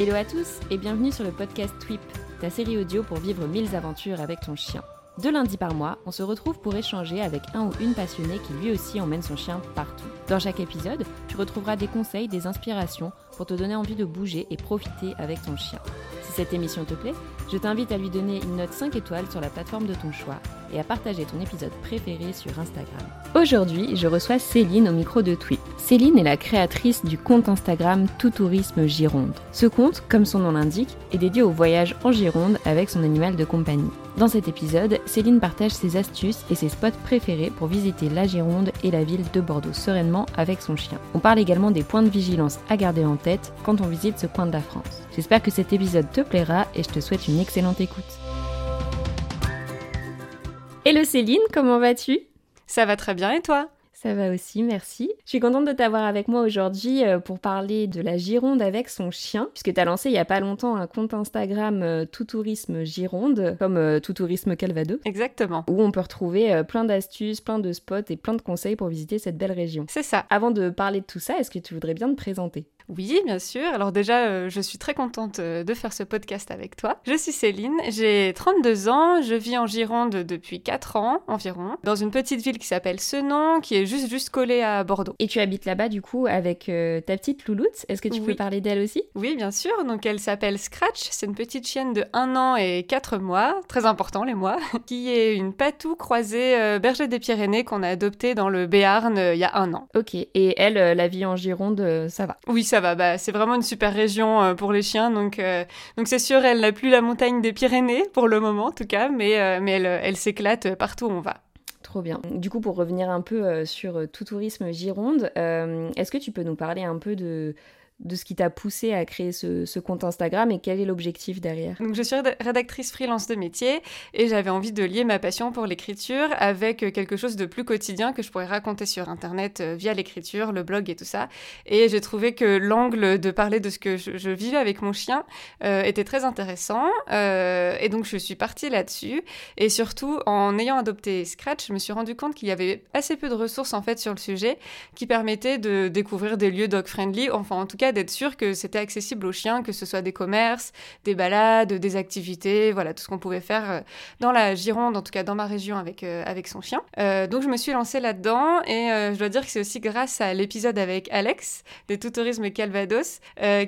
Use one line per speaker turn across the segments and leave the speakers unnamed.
Hello à tous et bienvenue sur le podcast Tweep, ta série audio pour vivre mille aventures avec ton chien. Deux lundis par mois, on se retrouve pour échanger avec un ou une passionnée qui lui aussi emmène son chien partout. Dans chaque épisode, tu retrouveras des conseils, des inspirations pour te donner envie de bouger et profiter avec ton chien. Cette émission te plaît, je t'invite à lui donner une note 5 étoiles sur la plateforme de ton choix et à partager ton épisode préféré sur Instagram. Aujourd'hui, je reçois Céline au micro de Tweet. Céline est la créatrice du compte Instagram Tout Tourisme Gironde. Ce compte, comme son nom l'indique, est dédié au voyage en Gironde avec son animal de compagnie. Dans cet épisode, Céline partage ses astuces et ses spots préférés pour visiter la Gironde et la ville de Bordeaux sereinement avec son chien. On parle également des points de vigilance à garder en tête quand on visite ce coin de la France. J'espère que cet épisode te plaira et je te souhaite une excellente écoute. Hello Céline, comment vas-tu?
Ça va très bien et toi?
Ça va aussi, merci. Je suis contente de t'avoir avec moi aujourd'hui euh, pour parler de la Gironde avec son chien, puisque tu as lancé il y a pas longtemps un compte Instagram euh, Tout Tourisme Gironde, comme euh, Tout Tourisme Calvados.
Exactement.
Où on peut retrouver plein d'astuces, plein de spots et plein de conseils pour visiter cette belle région.
C'est ça.
Avant de parler de tout ça, est-ce que tu voudrais bien te présenter?
Oui, bien sûr. Alors déjà, euh, je suis très contente euh, de faire ce podcast avec toi. Je suis Céline, j'ai 32 ans, je vis en Gironde depuis 4 ans environ, dans une petite ville qui s'appelle Senon, qui est juste juste collée à Bordeaux.
Et tu habites là-bas du coup avec euh, ta petite louloute. Est-ce que tu peux parler d'elle aussi?
Oui, bien sûr. Donc elle s'appelle Scratch, c'est une petite chienne de 1 an et 4 mois, très important les mois, qui est une patou croisée berger des Pyrénées qu'on a adoptée dans le Béarn il y a un an.
Ok, et elle, la vie en Gironde, ça va?
Oui, ça va. Bah, c'est vraiment une super région euh, pour les chiens. Donc, euh, donc c'est sûr, elle n'a plus la montagne des Pyrénées pour le moment, en tout cas, mais, euh, mais elle, elle s'éclate partout où on va.
Trop bien. Du coup, pour revenir un peu sur tout tourisme Gironde, est-ce que tu peux nous parler un peu de de ce qui t'a poussé à créer ce, compte Instagram et quel est l'objectif derrière?
Donc, Je suis rédactrice freelance de métier et j'avais envie de lier ma passion pour l'écriture avec euh, quelque chose de plus quotidien que je pourrais raconter sur Internet euh, via l'écriture, le blog et tout ça. Et j'ai trouvé que l'angle de parler de ce que je, vivais avec mon chien euh, était très intéressant. et donc je suis partie là-dessus. Et surtout, en ayant adopté Scratch, je me suis rendu compte qu'il y avait assez peu de ressources en fait sur le sujet qui permettaient de découvrir des lieux dog-friendly, enfin en tout cas d'être sûr que c'était accessible aux chiens, que ce soit des commerces, des balades, des activités, voilà, tout ce qu'on pouvait faire euh, dans la Gironde, en tout cas dans ma région avec, euh, avec son chien. Euh, donc je me suis lancée là-dedans et je dois dire que c'est aussi grâce à l'épisode avec Alex des Tourisme Calvados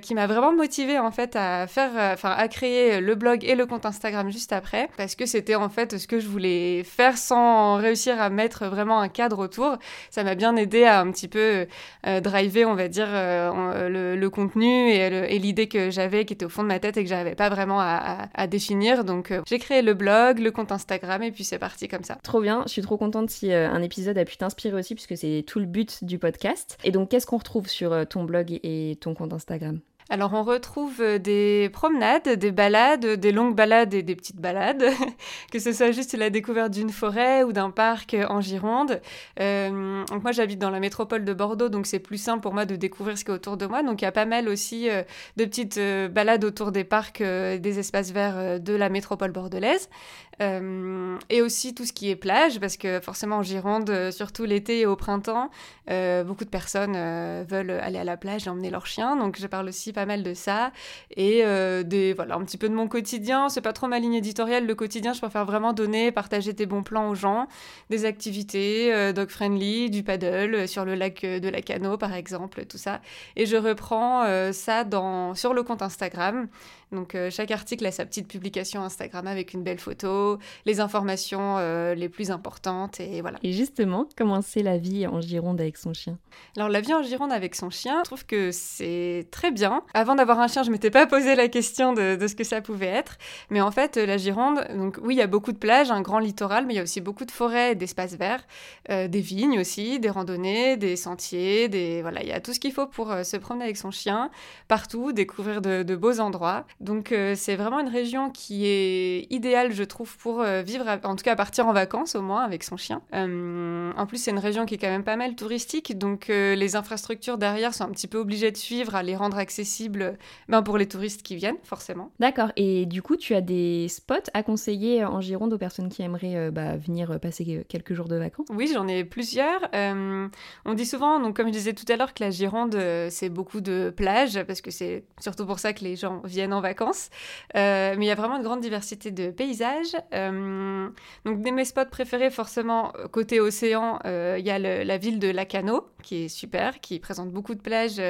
qui m'a vraiment motivée en fait à faire, enfin à créer le blog et le compte Instagram juste après parce que c'était en fait ce que je voulais faire sans réussir à mettre vraiment un cadre autour. Ça m'a bien aidé à un petit peu driver, on va dire, le, le, contenu et, l'idée que j'avais qui était au fond de ma tête et que j'arrivais pas vraiment à, définir. Donc euh, j'ai créé le blog, le compte Instagram et puis c'est parti comme ça.
Trop bien, je suis trop contente si euh, un épisode a pu t'inspirer aussi puisque c'est tout le but du podcast. Et donc qu'est-ce qu'on retrouve sur euh, ton blog et ton compte Instagram?
Alors on retrouve euh, des promenades, des balades, des longues balades et des petites balades, que ce soit juste la découverte d'une forêt ou d'un parc euh, en Gironde. Euh, donc moi j'habite dans la métropole de Bordeaux, donc c'est plus simple pour moi de découvrir ce qui est autour de moi. Donc il y a pas mal aussi de petites balades autour des parcs, des espaces verts de la métropole bordelaise. et aussi tout ce qui est plage, parce que forcément en Gironde, surtout l'été et au printemps, beaucoup de personnes veulent aller à la plage et emmener leurs chiens. Donc je parle aussi pas mal de ça. Et euh, des, voilà, un petit peu de mon quotidien. C'est pas trop ma ligne éditoriale. Le quotidien, je préfère vraiment donner, partager tes bons plans aux gens. Des activités euh, dog-friendly, du paddle euh, sur le lac de la Cano, par exemple, tout ça. Et je reprends ça dans, sur le compte Instagram. Donc euh, chaque article a sa petite publication Instagram avec une belle photo, les informations euh, les plus importantes et voilà.
Et justement, comment c'est la vie en Gironde avec son chien?
Alors la vie en Gironde avec son chien, je trouve que c'est très bien. Avant d'avoir un chien, je m'étais pas posé la question de, ce que ça pouvait être, mais en fait la Gironde, donc oui il y a beaucoup de plages, un grand littoral, mais il y a aussi beaucoup de forêts, d'espaces verts, euh, des vignes aussi, des randonnées, des sentiers, des voilà il y a tout ce qu'il faut pour se promener avec son chien partout, découvrir de beaux endroits. Donc euh, c'est vraiment une région qui est idéale, je trouve, pour euh, vivre, en tout cas à partir en vacances au moins avec son chien. Euh, en plus, c'est une région qui est quand même pas mal touristique, donc les infrastructures derrière sont un petit peu obligées de suivre, à les rendre accessibles ben, pour les touristes qui viennent, forcément.
D'accord, et du coup, tu as des spots à conseiller en Gironde aux personnes qui aimeraient bah, venir passer quelques jours de vacances?
Oui, j'en ai plusieurs. on dit souvent, donc comme je disais tout à l'heure, que la Gironde, c'est beaucoup de plages, parce que c'est surtout pour ça que les gens viennent en vacances. Euh, mais il y a vraiment une grande diversité de paysages. Euh, donc, des mes spots préférés, forcément, côté océan, euh, il y a la ville de Lacano, qui est super, qui présente beaucoup de plages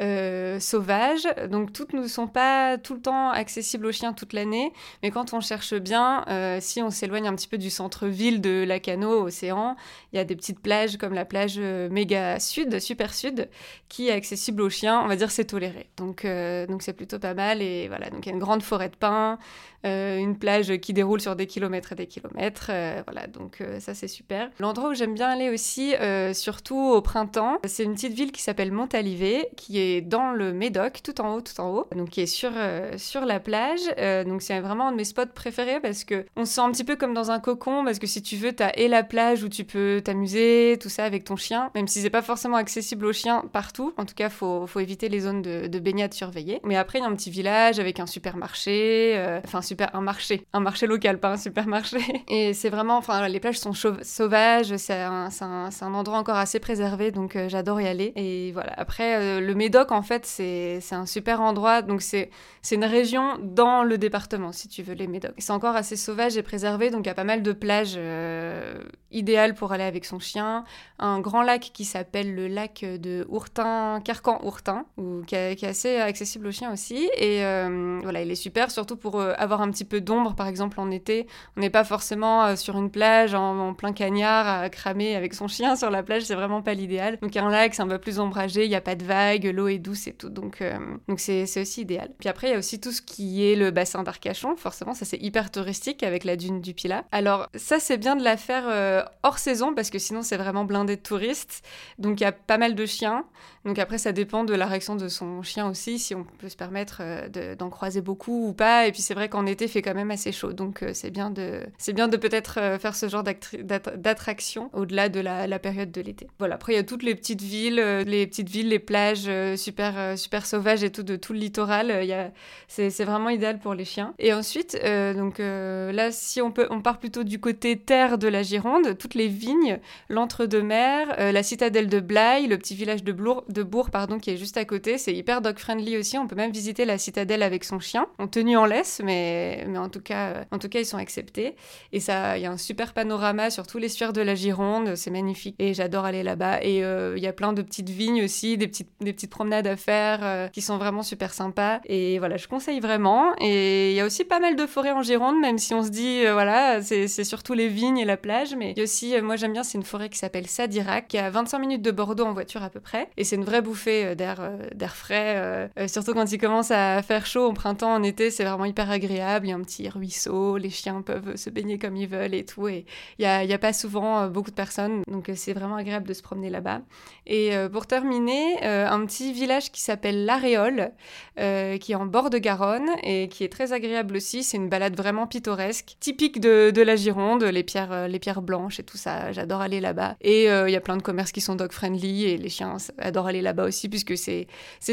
euh, sauvages. Donc toutes ne sont pas tout le temps accessibles aux chiens toute l'année, mais quand on cherche bien, euh, si on s'éloigne un petit peu du centre-ville de Lacano, océan, il y a des petites plages comme la plage euh, méga sud, super sud, qui est accessible aux chiens. On va dire c'est toléré. Donc donc c'est plutôt pas mal et voilà. Donc il y a une grande forêt de pins, une plage qui déroule sur des kilomètres et des kilomètres. voilà, donc ça c'est super. L'endroit où j'aime bien aller aussi, surtout au printemps, c'est une petite ville qui s'appelle Montalivet, qui est dans le Médoc, tout en haut, tout en haut, donc qui est sur, euh, sur la plage. Euh, donc c'est vraiment un de mes spots préférés parce que on se sent un petit peu comme dans un cocon parce que si tu veux, t'as et la plage où tu peux t'amuser, tout ça avec ton chien, même si c'est pas forcément accessible aux chiens partout. En tout cas, faut, faut éviter les zones de, de baignade surveillées. Mais après, il y a un petit village avec un supermarché, euh, enfin super, un marché, un marché local, pas un supermarché. Et c'est vraiment, enfin les plages sont sauvages, c'est un, un, un, endroit encore assez préservé, donc j'adore y aller. Et voilà. Après, le Médoc en fait, c'est un super endroit. Donc, c'est une région dans le département, si tu veux, les Médocs. C'est encore assez sauvage et préservé, donc il y a pas mal de plages euh, idéales pour aller avec son chien. Un grand lac qui s'appelle le lac de Ourtin, Carcan-Ourtin, qui, est assez accessible aux chiens aussi. Et euh, voilà, il est super, surtout pour euh, avoir un petit peu d'ombre, par exemple, en été. On n'est pas forcément sur une plage en, plein cagnard à cramer avec son chien sur la plage, c'est vraiment pas l'idéal. Donc, un lac, c'est un peu plus ombragé, il n'y a pas de vagues, l'eau est douce et tout. Donc, euh, donc c'est, aussi idéal. Puis après, il y a aussi tout ce qui est le bassin d'Arcachon. Forcément, ça c'est hyper touristique avec la dune du Pilat. Alors, ça c'est bien de la faire euh, hors saison parce que sinon c'est vraiment blindé de touristes. Donc, il y a pas mal de chiens. Donc après, ça dépend de la réaction de son chien aussi, si on peut se permettre euh, d'en croiser beaucoup ou pas. Et puis c'est vrai qu'en été, il fait quand même assez chaud. Donc c'est bien de, c'est bien de peut-être faire ce genre d'attraction au-delà de la, la, période de l'été. Voilà, après, il y a toutes les petites villes, les petites villes, les plages super, euh, super sauvage et tout, de tout le littoral. Euh, c'est, vraiment idéal pour les chiens. Et ensuite, euh, donc là, si on, peut, on part plutôt du côté terre de la Gironde, toutes les vignes, l'entre-deux-mer, la citadelle de Blaye, le petit village de, de Bourg pardon, qui est juste à côté, c'est hyper dog-friendly aussi. On peut même visiter la citadelle avec son chien, en tenue en laisse, mais, mais en, tout cas, en tout cas, ils sont acceptés. Et ça, il y a un super panorama sur tous les sphères de la Gironde, c'est magnifique. Et j'adore aller là-bas. Et il y a plein de petites vignes aussi, des petites, des petites promenades à faire euh, qui sont vraiment super sympas. Et voilà, je conseille vraiment. Et il y a aussi pas mal de forêts en Gironde, même si on se dit, euh, voilà, c'est surtout les vignes et la plage. Mais il y a aussi, euh, moi j'aime bien, c'est une forêt qui s'appelle Sadirac, qui est à 25 minutes de Bordeaux en voiture à peu près. Et c'est une vraie bouffée d'air d'air frais, surtout quand il commence à faire chaud en printemps, en été, c'est vraiment hyper agréable. Il y a un petit ruisseau, les chiens peuvent se baigner comme ils veulent et tout. Et il n'y a, a, pas souvent beaucoup de personnes, donc c'est vraiment agréable de se promener là-bas. Et pour terminer, un petit village qui s'appelle l'Aréole, euh, qui est en bord de Garonne et qui est très agréable aussi. C'est une balade vraiment pittoresque, typique de, de la Gironde, les pierres, euh, les pierres blanches et tout ça. J'adore aller là-bas. Et euh, il y a plein de commerces qui sont dog-friendly et les chiens adorent aller là-bas aussi puisque c'est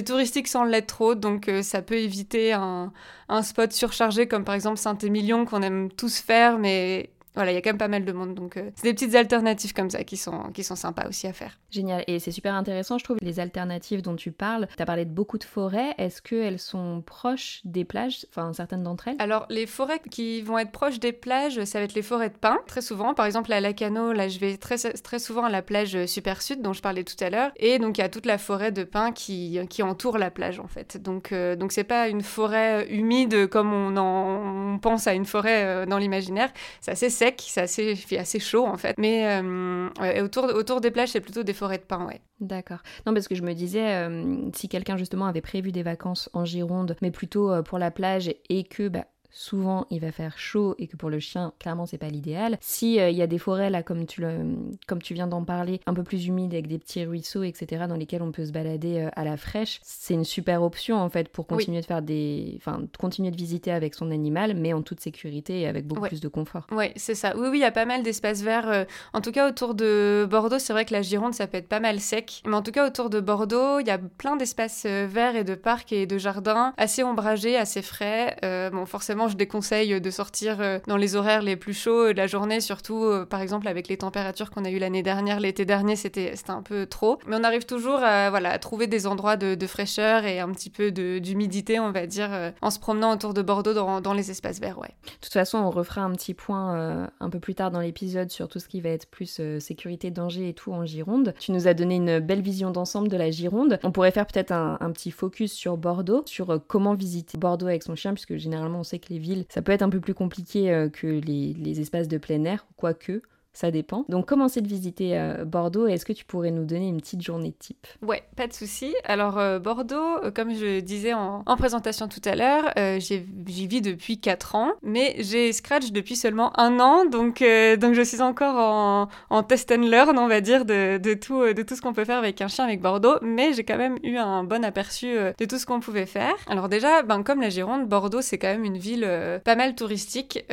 touristique sans l'être trop, donc ça peut éviter un, un spot surchargé comme par exemple Saint-Émilion qu'on aime tous faire, mais voilà, il y a quand même pas mal de monde, donc euh, c'est des petites alternatives comme ça qui sont, qui sont sympas aussi à faire.
Génial, et c'est super intéressant, je trouve, les alternatives dont tu parles. Tu as parlé de beaucoup de forêts, est-ce qu'elles sont proches des plages, enfin certaines d'entre elles?
Alors, les forêts qui vont être proches des plages, ça va être les forêts de pins, très souvent. Par exemple, à Lacano, là, je vais très, très souvent à la plage Super Sud, dont je parlais tout à l'heure, et donc il y a toute la forêt de pins qui, qui entoure la plage, en fait. Donc, euh, donc c'est pas une forêt humide comme on, en, on pense à une forêt euh, dans l'imaginaire, c'est assez sec, c'est assez, fait assez chaud en fait. Mais euh, autour, autour des plages, c'est plutôt des forêts de pins, ouais.
D'accord. Non, parce que je me disais, euh, si quelqu'un justement avait prévu des vacances en Gironde, mais plutôt euh, pour la plage et que bah, souvent il va faire chaud et que pour le chien, clairement, c'est pas l'idéal. Si il y a des forêts là, comme tu, le, comme tu viens d'en parler, un peu plus humides avec des petits ruisseaux, etc., dans lesquels on peut se balader à la fraîche, c'est une super option en fait pour continuer de faire des, enfin, continuer de visiter avec son animal, mais en toute sécurité et avec beaucoup plus de confort.
Oui, c'est ça. Oui, oui, il y a pas mal d'espaces verts. en tout cas, autour de Bordeaux, c'est vrai que la Gironde, ça peut être pas mal sec, mais en tout cas, autour de Bordeaux, il y a plein d'espaces verts et de parcs et de jardins assez ombragés, assez frais. bon, forcément, je déconseille de sortir dans les horaires les plus chauds de la journée, surtout par exemple avec les températures qu'on a eues l'année dernière, l'été dernier, c'était un peu trop. Mais on arrive toujours à, voilà, trouver des endroits de, fraîcheur et un petit peu d'humidité, on va dire, euh, en se promenant autour de Bordeaux dans, les espaces verts, ouais.
De toute façon, on refera un petit point euh, un peu plus tard dans l'épisode sur tout ce qui va être plus euh, sécurité, danger et tout en Gironde. Tu nous as donné une belle vision d'ensemble de la Gironde. On pourrait faire peut-être un, un, petit focus sur Bordeaux, sur comment visiter Bordeaux avec son chien, puisque généralement on sait que les villes, ça peut être un peu plus compliqué que les, les espaces de plein air, quoique. Ça dépend. Donc, commencer de visiter euh, Bordeaux, est-ce que tu pourrais nous donner une petite journée type?
Ouais, pas de souci. Alors, euh, Bordeaux, euh, comme je disais en, présentation tout à l'heure, j'y vis depuis 4 ans, mais j'ai Scratch depuis seulement un an, donc, donc je suis encore en, en, test and learn, on va dire, de, de tout, de tout ce qu'on peut faire avec un chien avec Bordeaux, mais j'ai quand même eu un bon aperçu de tout ce qu'on pouvait faire. Alors, déjà, ben, comme la Gironde, Bordeaux, c'est quand même une ville pas mal touristique,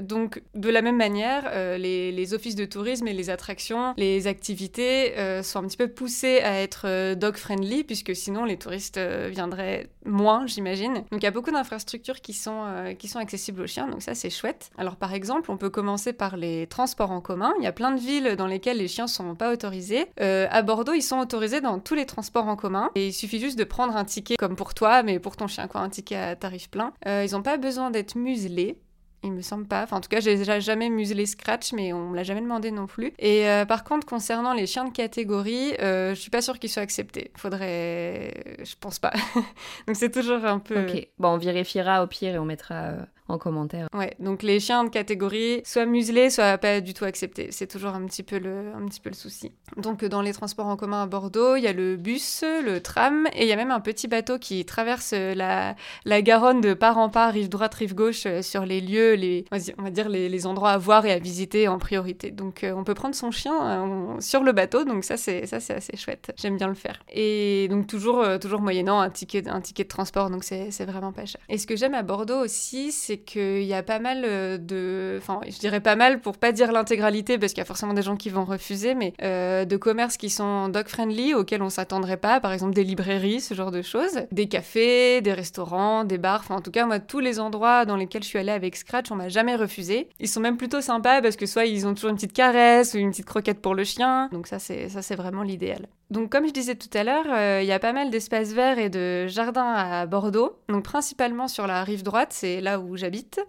donc de la même manière, les, les offices de tourisme et les attractions, les activités euh, sont un petit peu poussées à être euh, dog-friendly, puisque sinon les touristes euh, viendraient moins, j'imagine. Donc il y a beaucoup d'infrastructures qui, sont qui sont accessibles aux chiens, donc ça c'est chouette. Alors par exemple, on peut commencer par les transports en commun. Il y a plein de villes dans lesquelles les chiens sont pas autorisés. à Bordeaux, ils sont autorisés dans tous les transports en commun. Et il suffit juste de prendre un ticket comme pour toi, mais pour ton chien, quoi, un ticket à tarif plein. ils n'ont pas besoin d'être muselés. Il me semble pas. Enfin, en tout cas, j'ai déjà jamais muselé Scratch, mais on me l'a jamais demandé non plus. Et euh, par contre, concernant les chiens de catégorie, euh, je suis pas sûre qu'ils soient acceptés. Faudrait. Je pense pas. Donc c'est toujours un peu.
Ok. Bon, on vérifiera au pire et on mettra euh, en commentaire.
Ouais, donc les chiens de catégorie, soit muselés, soit pas du tout acceptés. C'est toujours un petit, peu le, un petit peu le souci. Donc dans les transports en commun à Bordeaux, il y a le bus, le tram, et il y a même un petit bateau qui traverse la, la Garonne de part en part, rive droite, rive gauche, euh, sur les lieux, les, on va dire les, endroits à voir et à visiter en priorité. Donc euh, on peut prendre son chien euh, sur le bateau, donc ça c'est ça c'est assez chouette. J'aime bien le faire. Et donc toujours toujours moyennant un ticket un ticket de transport, donc c'est vraiment pas cher. Et ce que j'aime à Bordeaux aussi, c'est qu'il y a pas mal euh, de. Enfin, je dirais pas mal pour pas dire l'intégralité, parce qu'il y a forcément des gens qui vont refuser, mais euh, de commerces qui sont dog-friendly, auxquels on s'attendrait pas, par exemple des librairies, ce genre de choses, des cafés, des restaurants, des bars, enfin en tout cas, moi, tous les endroits dans lesquels je suis allée avec Scratch, on m'a jamais refusé. Ils sont même plutôt sympas parce que soit ils ont toujours une petite caresse ou une petite croquette pour le chien, donc ça, c'est, c'est vraiment l'idéal. Donc, comme je disais tout à l'heure, euh, il y a pas mal d'espaces verts et de jardins à Bordeaux, donc principalement sur la rive droite, c'est là où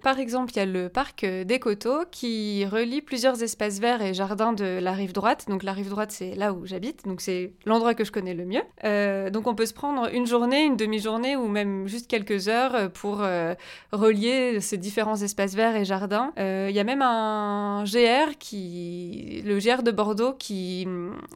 Par exemple, il y a le parc des Coteaux qui relie plusieurs espaces verts et jardins de la rive droite. Donc, la rive droite, c'est là où j'habite, donc c'est l'endroit que je connais le mieux. Euh, donc, on peut se prendre une journée, une demi-journée ou même juste quelques heures pour euh, relier ces différents espaces verts et jardins. Il y a même un GR qui, le GR de Bordeaux, qui,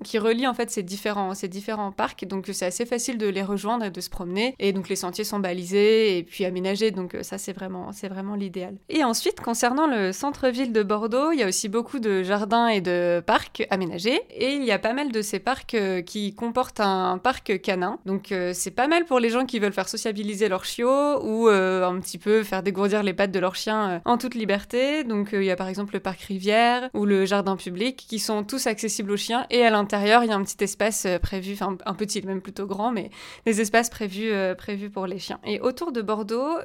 qui relie en fait ces différents ces différents parcs, donc c'est assez facile de les rejoindre et de se promener. Et donc les sentiers sont balisés et puis aménagés, donc ça c'est vraiment, vraiment l'idéal. Et ensuite, concernant le centre-ville de Bordeaux, il y a aussi beaucoup de jardins et de parcs aménagés. Et il y a pas mal de ces parcs euh, qui comportent un parc canin. Donc euh, c'est pas mal pour les gens qui veulent faire sociabiliser leurs chiots ou euh, un petit peu faire dégourdir les pattes de leurs chiens en toute liberté. Donc il y a par exemple le parc Rivière ou le jardin public qui sont tous accessibles aux chiens et à l'intérieur il y a un petit espace prévus, enfin un petit, même plutôt grand, mais des espaces prévus, prévus pour les chiens. Et autour de Bordeaux,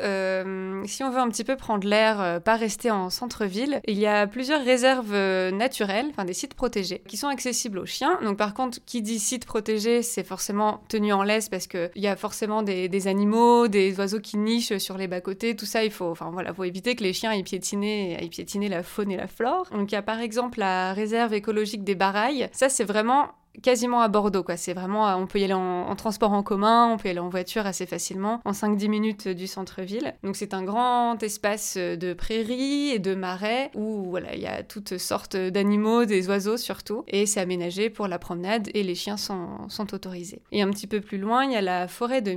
si on veut un petit peu prendre l'air, pas rester en centre-ville, il y a plusieurs réserves naturelles, enfin des sites protégés, qui sont accessibles aux chiens. Donc par contre, qui dit site protégé, c'est forcément tenu en laisse parce qu'il y a forcément des, animaux, des oiseaux qui nichent sur les bas-côtés, tout ça, il faut, enfin voilà, faut éviter que les chiens aillent piétiner, aillent piétiner la faune et la flore. Donc il y a par exemple la réserve écologique des Barailles. Ça, c'est vraiment quasiment à Bordeaux. Quoi. C'est vraiment, on peut y aller en, transport en commun, on peut y aller en voiture assez facilement, en 5-10 minutes du centre-ville. Donc c'est un grand espace de prairies et de marais où voilà, il y a toutes sortes d'animaux, des oiseaux surtout, et c'est aménagé pour la promenade et les chiens sont, sont autorisés. Et un petit peu plus loin, il y a la forêt de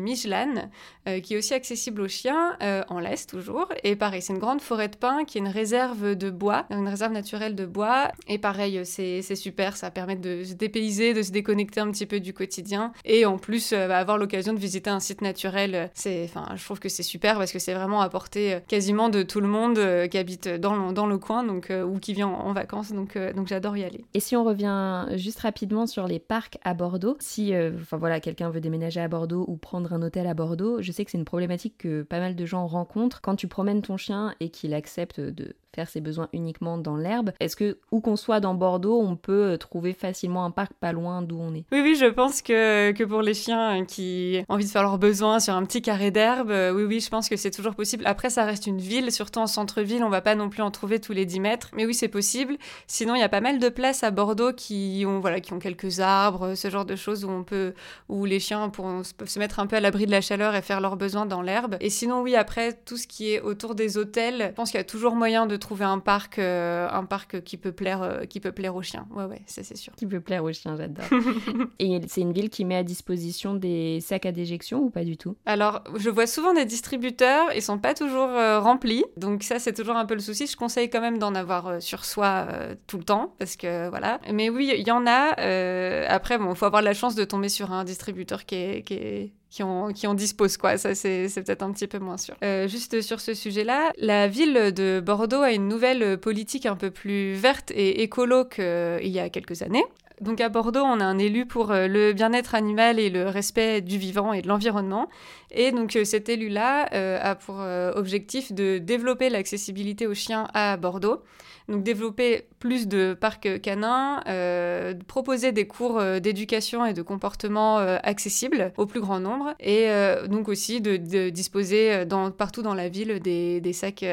euh, qui est aussi accessible aux chiens, euh, en l'Est toujours. Et pareil, c'est une grande forêt de pins qui est une réserve de bois, une réserve naturelle de bois. Et pareil, c'est super, ça permet de se dépayser, de se déconnecter un petit peu du quotidien. Et en plus, euh, bah, avoir l'occasion de visiter un site naturel, c'est, enfin, je trouve que c'est super parce que c'est vraiment à portée quasiment de tout le monde qui habite dans le, dans le coin donc, ou qui vient en, vacances. Donc, donc j'adore y aller.
Et si on revient juste rapidement sur les parcs à Bordeaux, si enfin voilà, quelqu'un veut déménager à Bordeaux ou prendre un hôtel à Bordeaux, je sais que c'est une problématique que pas mal de gens rencontrent quand tu promènes ton chien et qu'il accepte de faire ses besoins uniquement dans l'herbe. Est-ce que, où qu'on soit dans Bordeaux, on peut euh, trouver facilement un parc pas loin d'où on est?
Oui, oui, je pense que, que pour les chiens qui ont envie de faire leurs besoins sur un petit carré d'herbe, euh, oui, oui, je pense que c'est toujours possible. Après, ça reste une ville, surtout en centre-ville, on va pas non plus en trouver tous les 10 mètres, mais oui, c'est possible. Sinon, il y a pas mal de places à Bordeaux qui ont, voilà, qui ont quelques arbres, ce genre de choses où on peut, où les chiens pourront, peuvent se mettre un peu à l'abri de la chaleur et faire leurs besoins dans l'herbe. Et sinon, oui, après, tout ce qui est autour des hôtels, je pense qu'il y a toujours moyen de trouver un parc, euh, un parc qui peut plaire, euh, qui peut plaire aux chiens. Ouais, ouais, ça c'est sûr.
Qui peut plaire aux chiens, j'adore. Et c'est une ville qui met à disposition des sacs à déjection ou pas du tout?
Alors, je vois souvent des distributeurs, ils sont pas toujours euh, remplis, donc ça c'est toujours un peu le souci. Je conseille quand même d'en avoir sur soi tout le temps, parce que voilà. Mais oui, il y en a. après, bon, faut avoir la chance de tomber sur un distributeur qui est, qui est qui en, qui disposent, quoi. Ça, c'est peut-être un petit peu moins sûr. Euh, juste sur ce sujet-là, la ville de Bordeaux a une nouvelle politique un peu plus verte et écolo qu'il y a quelques années. Donc à Bordeaux, on a un élu pour euh, le bien-être animal et le respect du vivant et de l'environnement. Et donc euh, cet élu-là a pour objectif de développer l'accessibilité aux chiens à Bordeaux. Donc développer plus de parcs canins, euh, proposer des cours euh, d'éducation et de comportement euh, accessibles au plus grand nombre, et donc aussi de, disposer partout dans la ville des, des sacs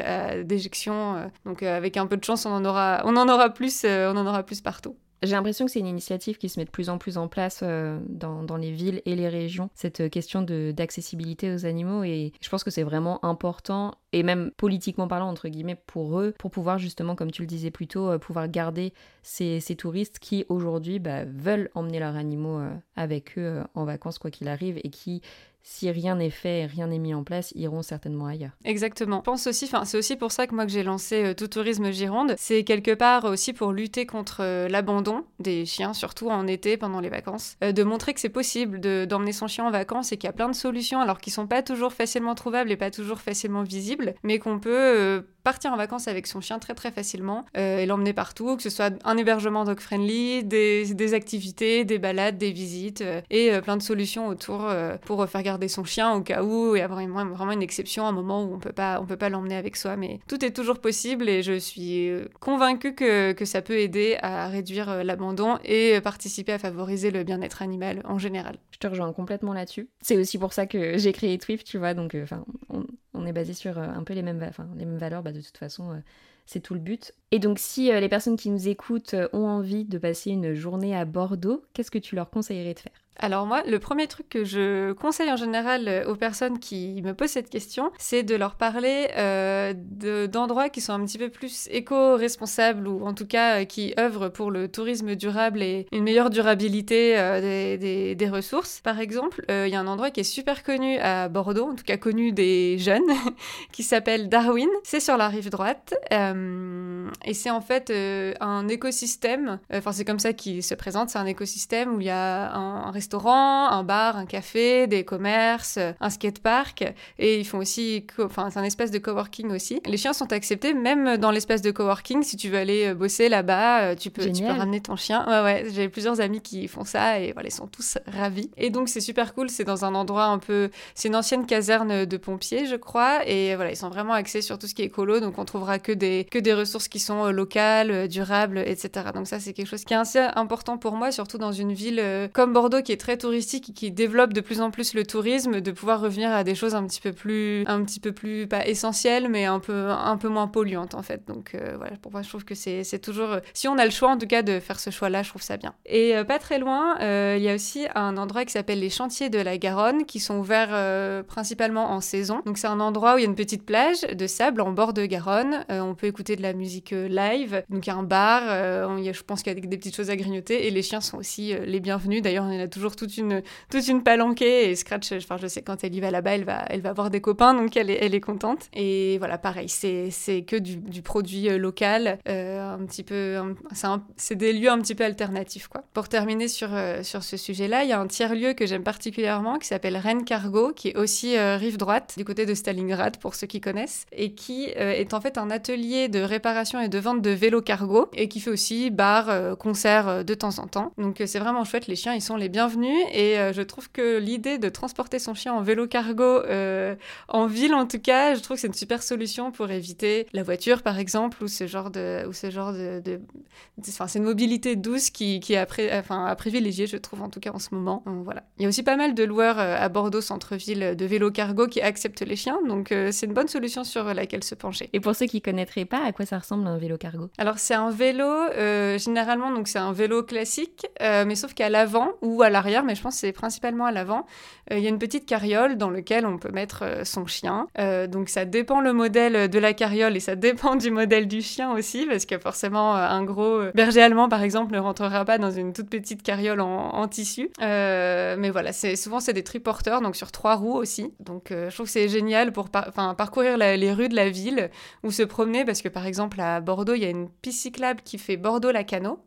d'éjection. donc avec un peu de chance, on en aura, on en aura plus, on en aura plus partout.
J'ai l'impression que c'est une initiative qui se met de plus en plus en place euh, dans, les villes et les régions, cette question d'accessibilité aux animaux. Et je pense que c'est vraiment important, et même politiquement parlant, entre guillemets, pour eux, pour pouvoir justement, comme tu le disais plus tôt, euh, pouvoir garder ces, touristes qui aujourd'hui bah, veulent emmener leurs animaux euh, avec eux en vacances, quoi qu'il arrive, et qui si rien n'est fait rien n'est mis en place, iront certainement ailleurs.
Exactement. Pense aussi, enfin, c'est aussi pour ça que moi que j'ai lancé euh, Tout Tourisme Gironde. C'est quelque part aussi pour lutter contre euh, l'abandon des chiens, surtout en été pendant les vacances. Euh, de montrer que c'est possible d'emmener son chien en vacances et qu'il y a plein de solutions, alors qu'ils sont pas toujours facilement trouvables et pas toujours facilement visibles, mais qu'on peut partir en vacances avec son chien très très facilement et l'emmener partout, que ce soit un hébergement dog friendly, des, activités, des balades, des visites et plein de solutions autour pour faire garder son chien au cas où et avoir vraiment, vraiment une exception, un moment où on peut pas, on peut pas l'emmener avec soi. Mais tout est toujours possible et je suis euh, convaincue que, que ça peut aider à réduire euh, l'abandon et participer à favoriser le bien-être animal en général.
Je te rejoins complètement là-dessus. C'est aussi pour ça que j'ai créé Twift, tu vois. Donc, euh, enfin, on, est basé sur un peu les mêmes, les mêmes valeurs. Bah, de toute façon c'est tout le but. Et donc si les personnes qui nous écoutent ont envie de passer une journée à Bordeaux, qu'est-ce que tu leur conseillerais de faire?
Alors moi, le premier truc que je conseille en général euh, aux personnes qui me posent cette question, c'est de leur parler euh, d'endroits qui sont un petit peu plus éco-responsables ou en tout cas euh, qui œuvrent pour le tourisme durable et une meilleure durabilité des, ressources. Par exemple, il y a un endroit qui est super connu à Bordeaux, en tout cas connu des jeunes, qui s'appelle Darwin. C'est sur la rive droite et c'est en fait un écosystème, enfin c'est comme ça qu'il se présente, c'est un écosystème où il y a un, un un bar, un café, des commerces, un skatepark. Et ils font aussi, enfin, c'est un espace de coworking aussi. Les chiens sont acceptés même dans l'espace de coworking. Si tu veux aller euh, bosser là-bas, euh, tu peux, tu peux ramener ton chien. Ouais, ouais, j'ai plusieurs amis qui font ça et voilà, ils sont tous ravis. Et donc, c'est super cool. C'est dans un endroit un peu, c'est une ancienne caserne de pompiers, je crois. Et voilà, ils sont vraiment axés sur tout ce qui est écolo. Donc, on trouvera que des, que des ressources qui sont euh, locales, durables, etc. Donc, ça, c'est quelque chose qui est assez important pour moi, surtout dans une ville comme Bordeaux qui est très touristique et qui développe de plus en plus le tourisme, de pouvoir revenir à des choses un petit peu plus, un petit peu plus pas essentielles, mais un peu, un peu moins polluantes en fait. Donc voilà, pour moi, je trouve que c'est toujours, si on a le choix en tout cas de faire ce choix-là, je trouve ça bien. Et pas très loin, il y a aussi un endroit qui s'appelle les Chantiers de la Garonne, qui sont ouverts principalement en saison. Donc c'est un endroit où il y a une petite plage de sable en bord de Garonne. on peut écouter de la musique live. Donc il y a un bar, je pense qu'il y a des petites choses à grignoter et les chiens sont aussi les bienvenus. D'ailleurs, il y en a toujours toute une, toute une palanquée et Scratch, enfin, je sais quand elle y va là-bas, elle va, elle va voir des copains, donc elle est, elle est contente. Et voilà, pareil, c'est, que du, du produit euh, local, euh, un petit peu, c'est, des lieux un petit peu alternatifs, quoi. Pour terminer sur, euh, sur ce sujet-là, il y a un tiers-lieu que j'aime particulièrement qui s'appelle Rennes Cargo, qui est aussi rive droite, du côté de Stalingrad, pour ceux qui connaissent, et qui est en fait un atelier de réparation et de vente de vélos cargo, et qui fait aussi bar, concert de temps en temps. Donc c'est vraiment chouette, les chiens, ils sont les bienvenus, et je trouve que l'idée de transporter son chien en vélo cargo euh, en ville en tout cas, je trouve que c'est une super solution pour éviter la voiture par exemple ou ce genre de ou ce genre de, enfin c'est une mobilité douce qui, qui est à, enfin, à privilégier je trouve en tout cas en ce moment. voilà. Il y a aussi pas mal de loueurs euh, à Bordeaux centre-ville de vélo cargo qui acceptent les chiens donc euh, c'est une bonne solution sur laquelle se pencher.
Et pour ceux qui connaîtraient pas, à quoi ça ressemble un vélo cargo?
Alors c'est un vélo généralement donc c'est un vélo classique mais sauf qu'à l'avant ou à mais je pense que c'est principalement à l'avant il y a une petite carriole dans lequel on peut mettre euh, son chien. Euh, donc ça dépend le modèle de la carriole et ça dépend du modèle du chien aussi, parce que forcément euh, un gros berger allemand par exemple ne rentrera pas dans une toute petite carriole en, tissu. mais voilà, souvent c'est des triporteurs, donc sur trois roues aussi. Donc je trouve que c'est génial pour parcourir les rues de la ville ou se promener, parce que par exemple à Bordeaux il y a une piste cyclable qui fait Bordeaux-Lacano.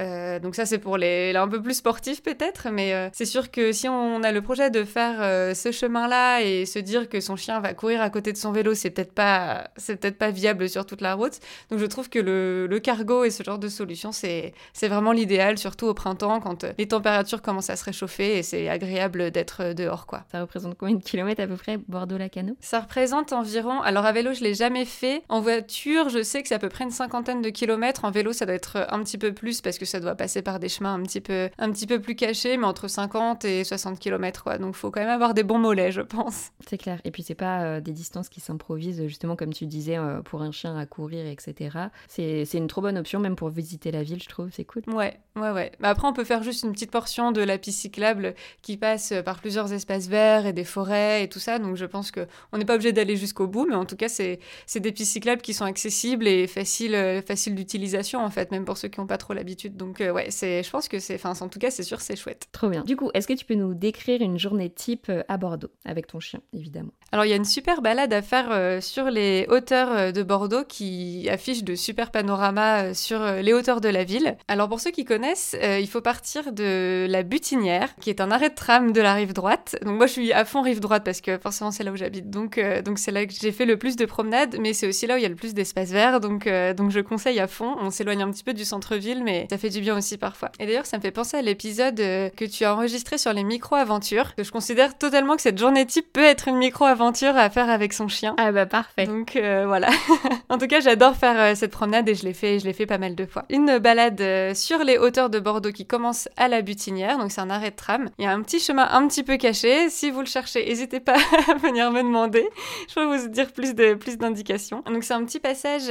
Euh, donc ça c'est pour les, un peu plus sportifs peut-être, mais euh, c'est sûr que si on a le projet de faire euh, ce chemin-là et se dire que son chien va courir à côté de son vélo, c'est peut-être pas c'est peut-être pas viable sur toute la route. Donc je trouve que le, le cargo et ce genre de solution c'est c'est vraiment l'idéal, surtout au printemps quand les températures commencent à se réchauffer et c'est agréable d'être dehors quoi.
Ça représente combien de kilomètres à peu près Bordeaux-Lacano
Ça représente environ. Alors à vélo je l'ai jamais fait. En voiture je sais que c'est à peu près une cinquantaine de kilomètres. En vélo ça doit être un petit peu plus parce que ça doit passer par des chemins un petit peu, un petit peu plus cachés, mais entre 50 et 60 km, quoi. Donc, faut quand même avoir des bons mollets, je pense.
C'est clair. Et puis, c'est pas euh, des distances qui s'improvisent, justement, comme tu disais, euh, pour un chien à courir, etc. C'est une trop bonne option, même pour visiter la ville, je trouve. C'est cool.
Ouais, ouais, ouais. Mais après, on peut faire juste une petite portion de la piste cyclable qui passe par plusieurs espaces verts et des forêts et tout ça. Donc, je pense que on n'est pas obligé d'aller jusqu'au bout, mais en tout cas, c'est des pistes cyclables qui sont accessibles et faciles, euh, faciles d'utilisation, en fait, même pour ceux qui n'ont pas trop l'habitude. Donc, ouais, c'est, je pense que c'est, enfin, en tout cas, c'est sûr, c'est chouette.
Trop bien. Du coup, est-ce que tu peux nous décrire une journée type euh, à Bordeaux avec ton chien, évidemment?
Alors, il y a une super balade à faire euh, sur les hauteurs euh, de Bordeaux qui affiche de super panoramas sur les hauteurs de la ville. Alors, pour ceux qui connaissent, il faut partir de la Butinière, qui est un arrêt de tram de la rive droite. Donc, moi, je suis à fond rive droite parce que forcément, c'est là où j'habite. Donc, donc c'est là que j'ai fait le plus de promenades, mais c'est aussi là où il y a le plus d'espace vert. Donc, donc, je conseille à fond. On s'éloigne un petit peu du centre-ville, mais ça fait du bien aussi parfois. Et d'ailleurs, ça me fait penser à l'épisode euh, que tu as enregistré sur les micro-aventures. Je considère totalement que cette journée type peut être une micro-aventure à faire avec son chien.
Ah bah parfait.
Donc euh, voilà. en tout cas, j'adore faire euh, cette promenade et je l'ai fait, je l'ai fait pas mal de fois. Une balade sur les hauteurs de Bordeaux qui commence à la Butinière, donc c'est un arrêt de tram. Il y a un petit chemin un petit peu caché. Si vous le cherchez, n'hésitez pas à venir me demander. Je peux vous dire plus de plus d'indications. Donc c'est un petit passage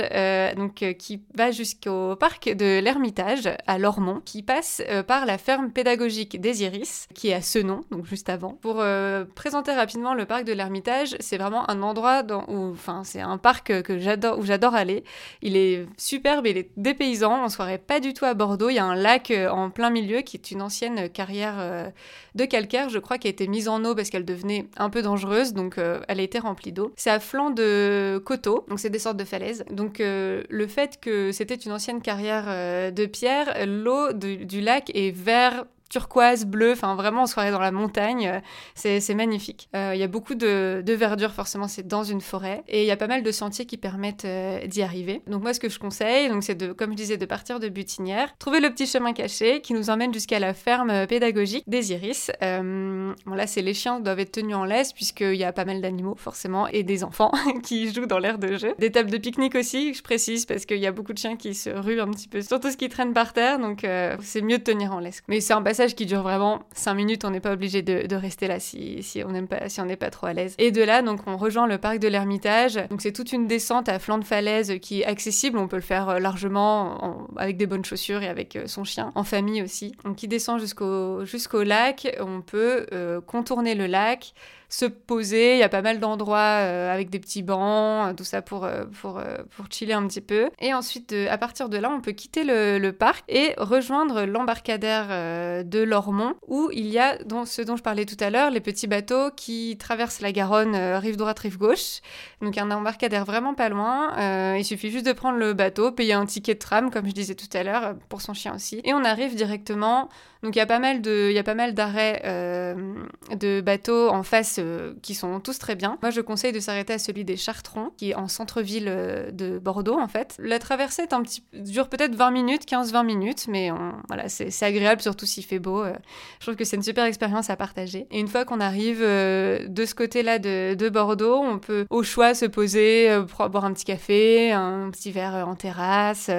donc qui va jusqu'au parc de l'Ermitage à Lormont, qui passe euh, par la ferme pédagogique des Iris, qui est à ce nom, donc juste avant. Pour euh, présenter rapidement le parc de l'Ermitage, c'est vraiment un endroit où, enfin, c'est un parc que j'adore, où j'adore aller. Il est superbe, il est dépaysant. On se croirait pas du tout à Bordeaux. Il y a un lac euh, en plein milieu qui est une ancienne carrière de calcaire, je crois, qui a été mise en eau parce qu'elle devenait un peu dangereuse, donc elle a été remplie d'eau. C'est à flanc de coteaux, donc c'est des sortes de falaises. Donc le fait que c'était une ancienne carrière de pierre, l'eau du lac est vert turquoise, bleu, enfin vraiment on se dans la montagne, euh, c'est magnifique. Euh, il y a beaucoup de, verdure, forcément c'est dans une forêt, et il y a pas mal de sentiers qui permettent euh, d'y arriver. Donc moi ce que je conseille, donc c'est de, comme je disais, de partir de Butinière, trouver le petit chemin caché qui nous emmène jusqu'à la ferme pédagogique des Iris. bon là c'est les chiens doivent être tenus en laisse puisqu'il y a pas mal d'animaux forcément, et des enfants qui jouent dans l'air de jeu. Des tables de pique-nique aussi, je précise, parce qu'il y a beaucoup de chiens qui se ruent un petit peu sur tout ce qui traîne par terre, donc c'est mieux de tenir en laisse. Mais c'est un passage qui dure vraiment 5 minutes, on n'est pas obligé de, rester là si, si on n'aime pas, si on n'est pas trop à l'aise. Et de là, donc, on rejoint le parc de l'Ermitage. Donc, c'est toute une descente à flanc de falaise qui est accessible. On peut le faire euh, largement avec des bonnes chaussures et avec euh, son chien, en famille aussi. Donc, qui descend jusqu'au jusqu'au lac. On peut contourner le lac se poser. Il y a pas mal d'endroits euh, avec des petits bancs, euh, tout ça pour, euh, pour, pour chiller un petit peu. Et ensuite, à partir de là, on peut quitter le, parc et rejoindre l'embarcadère de Lormont, où il y a donc, ce dont je parlais tout à l'heure, les petits bateaux qui traversent la Garonne, rive droite, rive gauche. Donc un embarcadère vraiment pas loin. il suffit juste de prendre le bateau, payer un ticket de tram, comme je disais tout à l'heure, pour son chien aussi. Et on arrive directement donc il y a pas mal de, d'arrêts de bateaux en face euh, qui sont tous très bien. Moi, je conseille de s'arrêter à celui des Chartrons, qui est en centre-ville euh, de Bordeaux en fait. La traversée dure peut-être 20 minutes, 15-20 minutes, mais voilà, c'est agréable surtout s'il fait beau. je trouve que c'est une super expérience à partager. Et une fois qu'on arrive de ce côté-là de, de, Bordeaux, on peut au choix se poser pour boire un petit café, un petit verre en terrasse,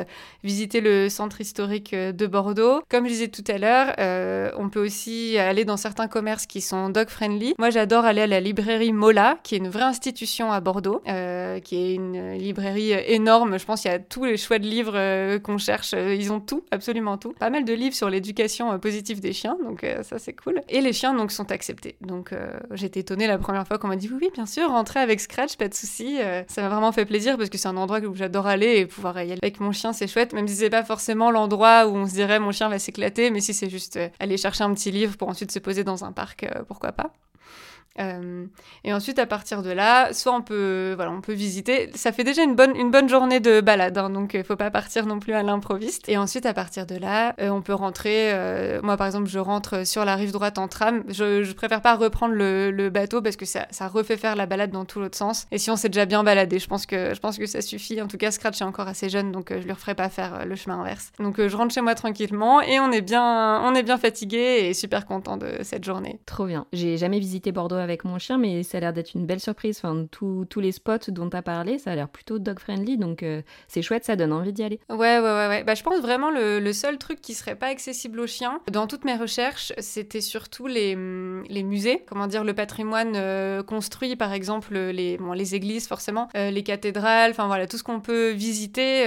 visiter le centre historique de Bordeaux. Comme je disais tout à l'heure, euh, on peut aussi aller dans certains commerces qui sont dog friendly. Moi, j'adore aller à la librairie Mola, qui est une vraie institution à Bordeaux, euh, qui est une librairie énorme. Je pense qu'il y a tous les choix de livres euh, qu'on cherche. Ils ont tout, absolument tout. Pas mal de livres sur l'éducation positive des chiens, donc ça c'est cool. Et les chiens donc sont acceptés. Donc j'étais étonnée la première fois qu'on m'a dit oui, bien sûr, rentrer avec Scratch, pas de souci. ça m'a vraiment fait plaisir parce que c'est un endroit où j'adore aller et pouvoir y aller avec mon chien, c'est chouette. Même si c'est pas forcément l'endroit où on se dirait mon chien va s'éclater, mais si c'est juste euh, aller chercher un petit livre pour ensuite se poser dans un parc, euh, pourquoi pas. Euh, et ensuite, à partir de là, soit on peut, voilà, on peut visiter. Ça fait déjà une bonne, une bonne journée de balade, hein, donc il faut pas partir non plus à l'improviste. Et ensuite, à partir de là, on peut rentrer. moi, par exemple, je rentre sur la rive droite en tram. Je, je préfère pas reprendre le, le bateau parce que ça, ça, refait faire la balade dans tout l'autre sens. Et si on s'est déjà bien baladé, je pense que, je pense que ça suffit. En tout cas, Scratch est encore assez jeune, donc je lui referai pas faire le chemin inverse. Donc je rentre chez moi tranquillement et on est bien, on est bien fatigué et super content de cette journée.
Trop bien. J'ai jamais visité Bordeaux avec mon chien, mais ça a l'air d'être une belle surprise. Enfin, tous les spots dont tu as parlé, ça a l'air plutôt dog-friendly, donc euh, c'est chouette, ça donne envie d'y aller.
Ouais, ouais, ouais. ouais. Bah, je pense vraiment le, le, seul truc qui serait pas accessible aux chiens, dans toutes mes recherches, c'était surtout les, les musées, comment dire, le patrimoine euh, construit, par exemple, les, bon, les églises, forcément, euh, les cathédrales, enfin voilà, tout ce qu'on peut visiter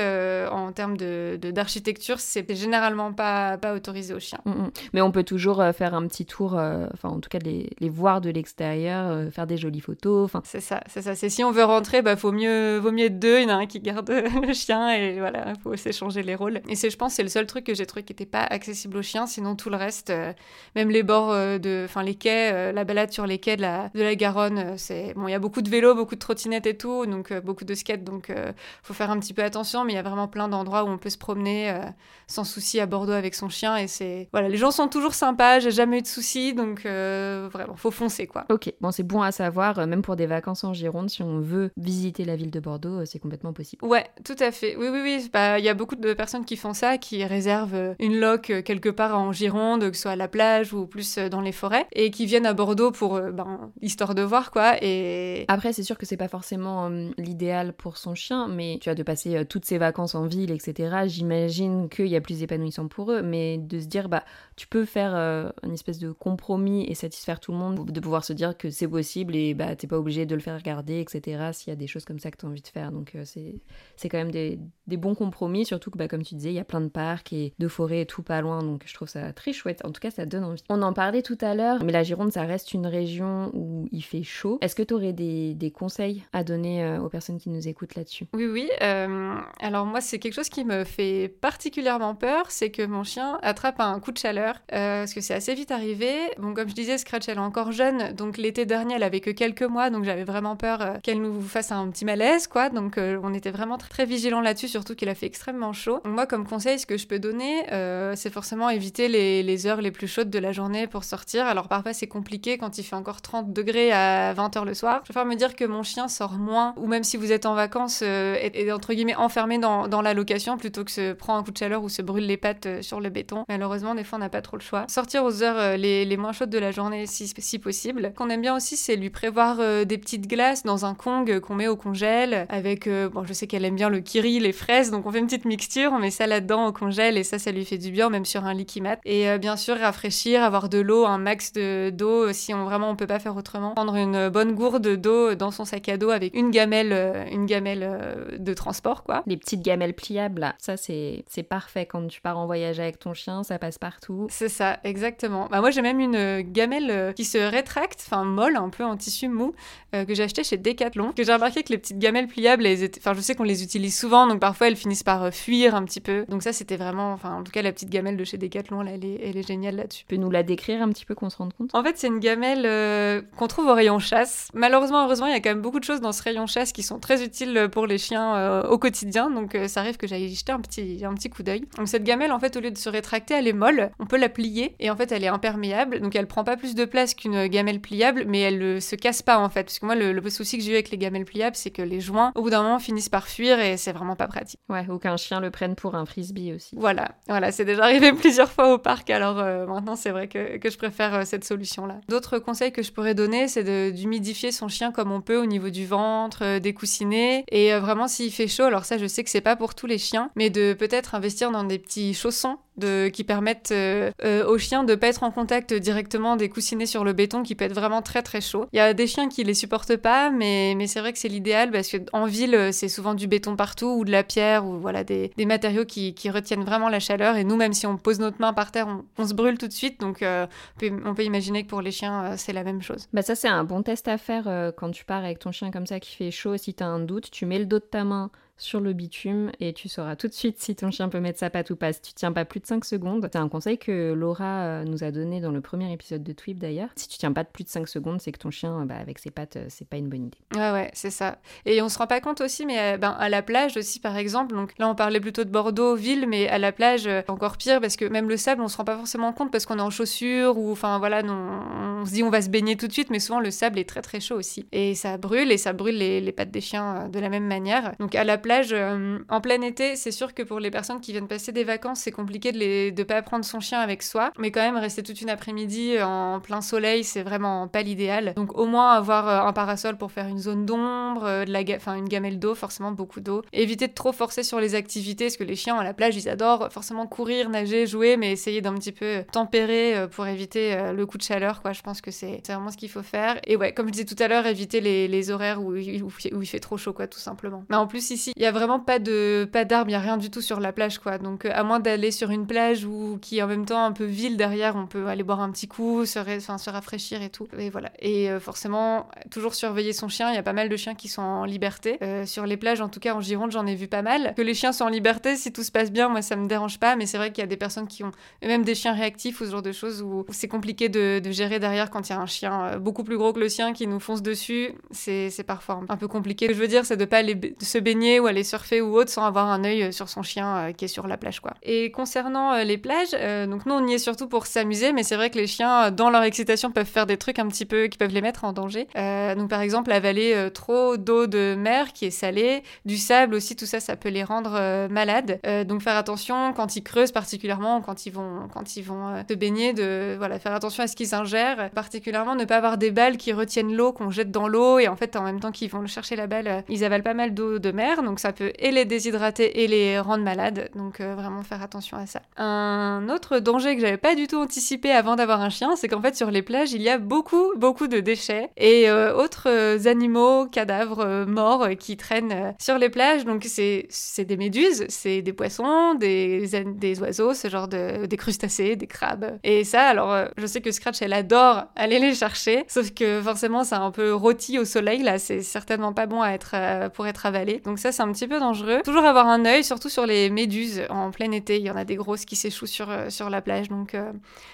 en termes d'architecture, de, d'architecture c'est généralement pas, pas autorisé aux chiens.
Mm, mm. Mais on peut toujours faire un petit tour, enfin, en tout cas, les, les voir de l'extérieur euh, faire des jolies photos. Enfin,
c'est ça, c'est ça. C'est si on veut rentrer, bah faut mieux, vaut mieux être deux. Il y en a un qui garde le chien et voilà, faut s'échanger les rôles. Et c'est, je pense, c'est le seul truc que j'ai trouvé qui n'était pas accessible aux chiens. Sinon tout le reste, euh, même les bords euh, de, enfin les quais, la balade sur les quais de la, de la Garonne, c'est bon. Il y a beaucoup de vélos, beaucoup de trottinettes et tout, donc beaucoup de skates, donc faut faire un petit peu attention. Mais il y a vraiment plein d'endroits où on peut se promener sans souci à Bordeaux avec son chien et c'est voilà, les gens sont toujours sympas. J'ai jamais eu de soucis, donc vraiment, faut quoi.
Ok, bon c'est bon à savoir, euh, même pour des vacances en Gironde, si on veut visiter la ville de Bordeaux, euh, c'est complètement possible.
Ouais, tout à fait. Oui, oui, oui. Il y a beaucoup de personnes qui font ça, qui réservent euh, une loc quelque part en Gironde, que ce soit à la plage ou plus dans les forêts, et qui viennent à Bordeaux pour, ben, histoire de voir, quoi. Et...
Après, c'est sûr que c'est pas forcément l'idéal pour son chien, mais tu as de passer toutes ses vacances en ville, etc. J'imagine qu'il y a plus épanouissant pour eux, mais de se dire, bah, tu peux faire une espèce de compromis et satisfaire tout le monde, de pouvoir se dire que c'est possible et bah t'es pas obligé de le faire regarder, etc. S'il y a des choses comme ça que tu as envie de faire. Donc euh, c'est quand même des, bons compromis, surtout que bah, comme tu disais, il y a plein de parcs et de forêts et tout pas loin, donc je trouve ça très chouette. En tout cas, ça donne envie. On en parlait tout à l'heure, mais la Gironde, ça reste une région où il fait chaud. Est-ce que tu aurais des, des, conseils à donner euh, aux personnes qui nous écoutent là-dessus?
Oui, oui. Euh, alors moi, c'est quelque chose qui me fait particulièrement peur, c'est que mon chien attrape un coup de chaleur, parce que c'est assez vite arrivé. Bon, comme je disais, Scratch, elle est encore donc l'été dernier, elle avait que quelques mois, donc j'avais vraiment peur euh, qu'elle nous fasse un petit malaise, quoi. Donc euh, on était vraiment très, très vigilants là-dessus, surtout qu'il a fait extrêmement chaud. Donc moi, comme conseil, ce que je peux donner, euh, c'est forcément éviter les, heures les plus chaudes de la journée pour sortir. Alors parfois c'est compliqué quand il fait encore 30 degrés à 20h le soir. Je préfère me dire que mon chien sort moins, ou même si vous êtes en vacances, est, entre guillemets enfermé dans, la location plutôt que se prend un coup de chaleur ou se brûle les pattes sur le béton. Malheureusement, des fois, on n'a pas trop le choix. Sortir aux heures les, moins chaudes de la journée si possible. Qu'on aime bien aussi, c'est lui prévoir des petites glaces dans un Kong qu'on met au congèle avec, bon, je sais qu'elle aime bien le kiri, les fraises, donc on fait une petite mixture, on met ça là-dedans au congèle et ça, ça lui fait du bien, même sur un liquimat. Et bien sûr, rafraîchir, avoir de l'eau, un max d'eau si on vraiment on peut pas faire autrement. Prendre une bonne gourde d'eau dans son sac à dos avec une gamelle, euh, une gamelle euh, de transport, quoi.
Les petites gamelles pliables, là. Ça, c'est parfait quand tu pars en voyage avec ton chien, ça passe partout.
C'est ça, exactement. Bah, moi, j'ai même une gamelle euh, qui se rétracte, enfin molle, un peu en tissu mou, que j'ai acheté chez Decathlon. Que j'ai remarqué que les petites gamelles pliables, enfin, je sais qu'on les utilise souvent, donc parfois elles finissent par fuir un petit peu. Donc ça, c'était vraiment, enfin, en tout cas, la petite gamelle de chez Decathlon, là, elle est, elle est géniale là-dessus.
Tu peux nous la décrire un petit peu qu'on se rende compte?
En fait, c'est une gamelle qu'on trouve au rayon chasse. Malheureusement, heureusement, il y a quand même beaucoup de choses dans ce rayon chasse qui sont très utiles pour les chiens euh, au quotidien. Donc, euh, ça arrive que j'aille jeter un petit, un petit coup d'œil. Donc, cette gamelle, en fait, au lieu de se rétracter, elle est molle. On peut la plier et en fait, elle est imperméable. Donc, elle prend pas plus de place qu'une gamelle pliable, mais elle ne se casse pas en fait. Parce que moi, le, le souci que j'ai eu avec les gamelles pliables, c'est que les joints, au bout d'un moment, finissent par fuir et c'est vraiment pas pratique.
Ouais, ou qu'un chien le prenne pour un frisbee aussi.
Voilà, voilà, c'est déjà arrivé plusieurs fois au parc. Alors euh, maintenant, c'est vrai que, que, je préfère cette solution-là. D'autres conseils que je pourrais donner, c'est d'humidifier son chien comme on peut au niveau du ventre, euh, des coussinets. Et euh, vraiment, s'il fait chaud, alors ça, je sais que c'est pas pour tous les chiens, mais de peut-être investir dans des petits chaussons qui permettent euh, aux chiens de pas être en contact directement des coussinets sur le béton qui peut être vraiment très très chaud. Il y a des chiens qui les supportent pas, mais, mais c'est vrai que c'est l'idéal parce qu'en ville, c'est souvent du béton partout ou de la pierre ou voilà des, matériaux qui, qui, retiennent vraiment la chaleur. Et nous, même si on pose notre main par terre, on, se brûle tout de suite. Donc on, peut, on, peut, imaginer que pour les chiens, c'est la même chose.
Bah ça, c'est un bon test à faire quand tu pars avec ton chien comme ça qui fait chaud. Si tu as un doute, tu mets le dos de ta main sur le bitume et tu sauras tout de suite si ton chien peut mettre sa patte ou pas. Si tu tiens pas plus de 5 secondes, c'est un conseil que Laura euh, nous a donné dans le premier épisode de Tweep d'ailleurs. Si tu tiens pas de plus de 5 secondes, c'est que ton chien, bah, avec ses pattes, euh, c'est pas une bonne idée.
Ouais, ouais, c'est ça. Et on se rend pas compte aussi, mais euh, ben, à la plage aussi, par exemple, donc là on parlait plutôt de Bordeaux, ville, mais à la plage, encore pire parce que même le sable, on se rend pas forcément compte parce qu'on est en chaussures ou enfin voilà, non, on se dit on va se baigner tout de suite, mais souvent le sable est très très chaud aussi. Et ça brûle et ça brûle les, pattes des chiens de la même manière. Donc à la en plein été, c'est sûr que pour les personnes qui viennent passer des vacances, c'est compliqué de ne pas prendre son chien avec soi. Mais quand même, rester toute une après-midi en plein soleil, c'est vraiment pas l'idéal. Donc au moins avoir euh, un parasol pour faire une zone d'ombre, euh, de la enfin une gamelle d'eau, forcément beaucoup d'eau. Éviter de trop forcer sur les activités, parce que les chiens à la plage, ils adorent forcément courir, nager, jouer, mais essayer d'un petit peu tempérer euh, pour éviter le coup de chaleur, quoi. Je pense que c'est vraiment ce qu'il faut faire. Et ouais, comme je disais tout à l'heure, éviter les, horaires où, où, où, il fait trop chaud, quoi, tout simplement. Mais en plus, ici, il y a vraiment pas de pas d'arbres, il n'y a rien du tout sur la plage, quoi. Donc, euh, à moins d'aller sur une plage où, qui est en même temps un peu ville derrière, on peut aller boire un petit coup, se, rafraîchir et tout. Et voilà. Et euh, forcément, toujours surveiller son chien. Il y a pas mal de chiens qui sont en liberté. Euh, sur les plages, en tout cas en Gironde, j'en ai vu pas mal. Que les chiens sont en liberté, si tout se passe bien, moi, ça me dérange pas. Mais c'est vrai qu'il y a des personnes qui ont même des chiens réactifs ou ce genre de choses où c'est compliqué de, gérer derrière quand il y a un chien beaucoup plus gros que le sien qui nous fonce dessus. C'est parfois un peu compliqué. Ce que je veux dire, c'est de pas aller se baigner ou aller surfer ou autre sans avoir un œil euh, sur son chien euh, qui est sur la plage quoi. Et concernant euh, les plages, donc nous on y est surtout pour s'amuser, mais c'est vrai que les chiens dans leur excitation peuvent faire des trucs un petit peu qui peuvent les mettre en danger. donc par exemple avaler trop d'eau de mer qui est salée, du sable aussi, tout ça ça peut les rendre malades. donc faire attention quand ils creusent particulièrement, quand ils vont quand ils vont se baigner, de voilà faire attention à ce qu'ils ingèrent. Particulièrement ne pas avoir des balles qui retiennent l'eau qu'on jette dans l'eau et en fait en même temps qu'ils vont chercher la balle, ils avalent pas mal d'eau de mer, donc ça peut et les déshydrater et les rendre malades. Donc euh, vraiment faire attention à ça. Un autre danger que j'avais pas du tout anticipé avant d'avoir un chien, c'est qu'en fait sur les plages il y a beaucoup beaucoup de déchets et euh, autres euh, animaux, cadavres morts qui traînent sur les plages. Donc c'est des méduses, c'est des poissons, des, des oiseaux, ce genre de des crustacés, des crabes. Et ça alors je sais que Scratch elle adore aller les chercher, sauf que forcément c'est un peu rôti au soleil là, c'est certainement pas bon à être pour être avalé. Donc ça c'est petit peu dangereux. Toujours avoir un œil, surtout sur les méduses en plein été. Il y en a des grosses qui s'échouent sur, euh, sur la plage, donc euh,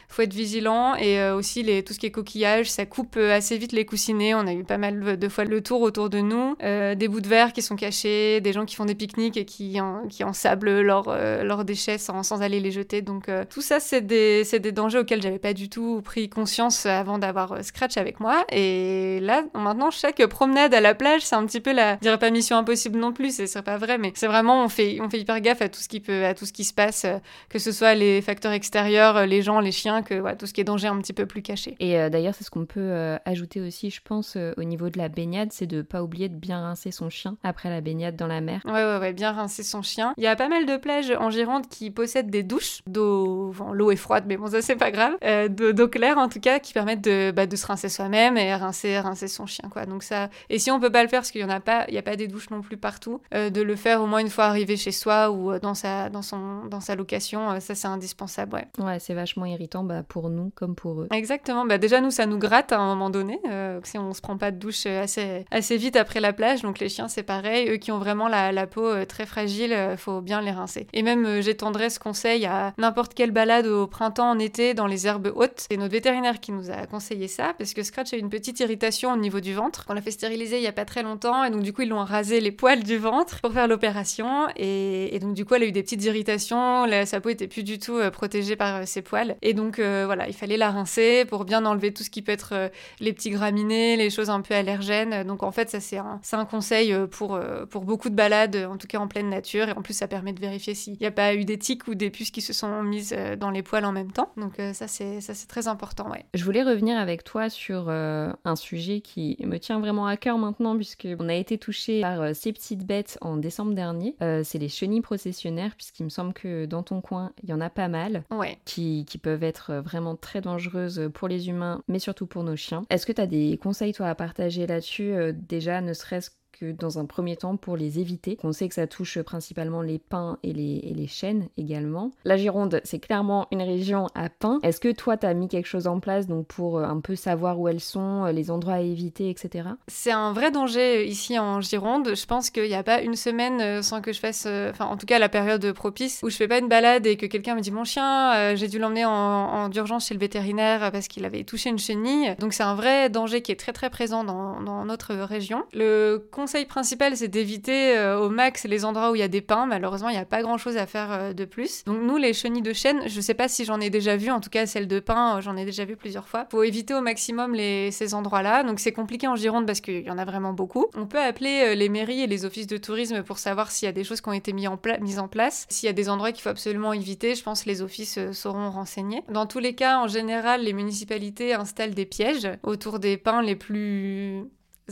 faut être vigilant. Et euh, aussi les, tout ce qui est coquillage, ça coupe assez vite les coussinets. On a eu pas mal de fois le tour autour de nous. des bouts de verre qui sont cachés, des gens qui font des pique-niques et qui, en, qui ensablent leurs leurs déchets sans, sans, aller les jeter. Donc tout ça, c'est des, des dangers auxquels j'avais pas du tout pris conscience avant d'avoir Scratch avec moi. Et là, maintenant, chaque promenade à la plage, c'est un petit peu la, je dirais pas mission impossible non plus, ce serait pas vrai, mais c'est vraiment, on fait, on fait hyper gaffe à tout ce qui peut, à tout ce qui se passe, euh, que ce soit les facteurs extérieurs, euh, les gens, les chiens, que tout ce qui est danger un petit peu plus caché.
Et euh, d'ailleurs, c'est ce qu'on peut ajouter aussi, je pense, au niveau de la baignade, c'est de pas oublier de bien rincer son chien après la baignade dans la mer.
Ouais, ouais, ouais, bien rincer son chien. Il y a pas mal de plages en Gironde qui possèdent des douches d'eau, l'eau est froide, mais bon, ça c'est pas grave, d'eau claire en tout cas, qui permettent de, bah, de se rincer soi-même et rincer, rincer son chien, quoi. Donc ça, et si on peut pas le faire parce qu'il y en a pas, il y a pas des douches non plus partout, de le faire au moins une fois arrivé chez soi ou dans sa, dans son, dans sa location, ça c'est indispensable, ouais.
Ouais, c'est vachement irritant bah, pour nous comme pour eux.
Exactement, bah, déjà nous ça nous gratte à un moment donné, si on se prend pas de douche assez, assez vite après la plage, donc les chiens c'est pareil, eux qui ont vraiment la, la peau très fragile, faut bien les rincer. Et même j'étendrais ce conseil à n'importe quelle balade au printemps, en été, dans les herbes hautes. C'est notre vétérinaire qui nous a conseillé ça, parce que Scratch a une petite irritation au niveau du ventre. On l'a fait stériliser il y a pas très longtemps, et donc du coup ils l'ont rasé les poils du ventre pour faire l'opération, et, donc du coup elle a eu des petites irritations, sa peau était plus du tout euh, protégée par euh, ses poils, et donc euh, voilà, il fallait la rincer pour bien enlever tout ce qui peut être les petits graminées, les choses un peu allergènes. Donc en fait ça c'est un, conseil pour, beaucoup de balades, en tout cas en pleine nature, et en plus ça permet de vérifier s'il n'y a pas eu des tiques ou des puces qui se sont mises dans les poils en même temps. Donc ça c'est très important.
Je voulais revenir avec toi sur un sujet qui me tient vraiment à cœur maintenant puisque on a été touché par ces petites bêtes en décembre dernier. c'est les chenilles processionnaires puisqu'il me semble que dans ton coin il y en a pas mal
ouais.
qui, qui peuvent être vraiment très dangereuses pour les humains mais surtout pour nos chiens. Est-ce que tu as des conseils toi à partager là-dessus déjà ne serait-ce dans un premier temps pour les éviter. On sait que ça touche principalement les pins et les, et chênes également. La Gironde, c'est clairement une région à pins. Est-ce que toi, tu as mis quelque chose en place donc pour euh, un peu savoir où elles sont, euh, les endroits à éviter, etc.
C'est un vrai danger ici en Gironde. Je pense qu'il n'y a pas une semaine euh, sans que je fasse, enfin en tout cas la période propice, où je fais pas une balade et que quelqu'un me dit mon chien, j'ai dû l'emmener en, en, urgence chez le vétérinaire parce qu'il avait touché une chenille. Donc c'est un vrai danger qui est très très présent dans, dans notre région. Le conseil principal, c'est d'éviter euh, au max les endroits où il y a des pins. Malheureusement, il n'y a pas grand chose à faire euh, de plus. Donc, nous, les chenilles de chêne, je sais pas si j'en ai déjà vu, en tout cas, celles de pin, euh, j'en ai déjà vu plusieurs fois. Faut éviter au maximum ces endroits-là. Donc, c'est compliqué en Gironde parce qu'il y en a vraiment beaucoup. On peut appeler les mairies et les offices de tourisme pour savoir s'il y a des choses qui ont été mises en, en place. S'il y a des endroits qu'il faut absolument éviter, je pense que les offices sauront renseigner. Dans tous les cas, en général, les municipalités installent des pièges autour des pins les plus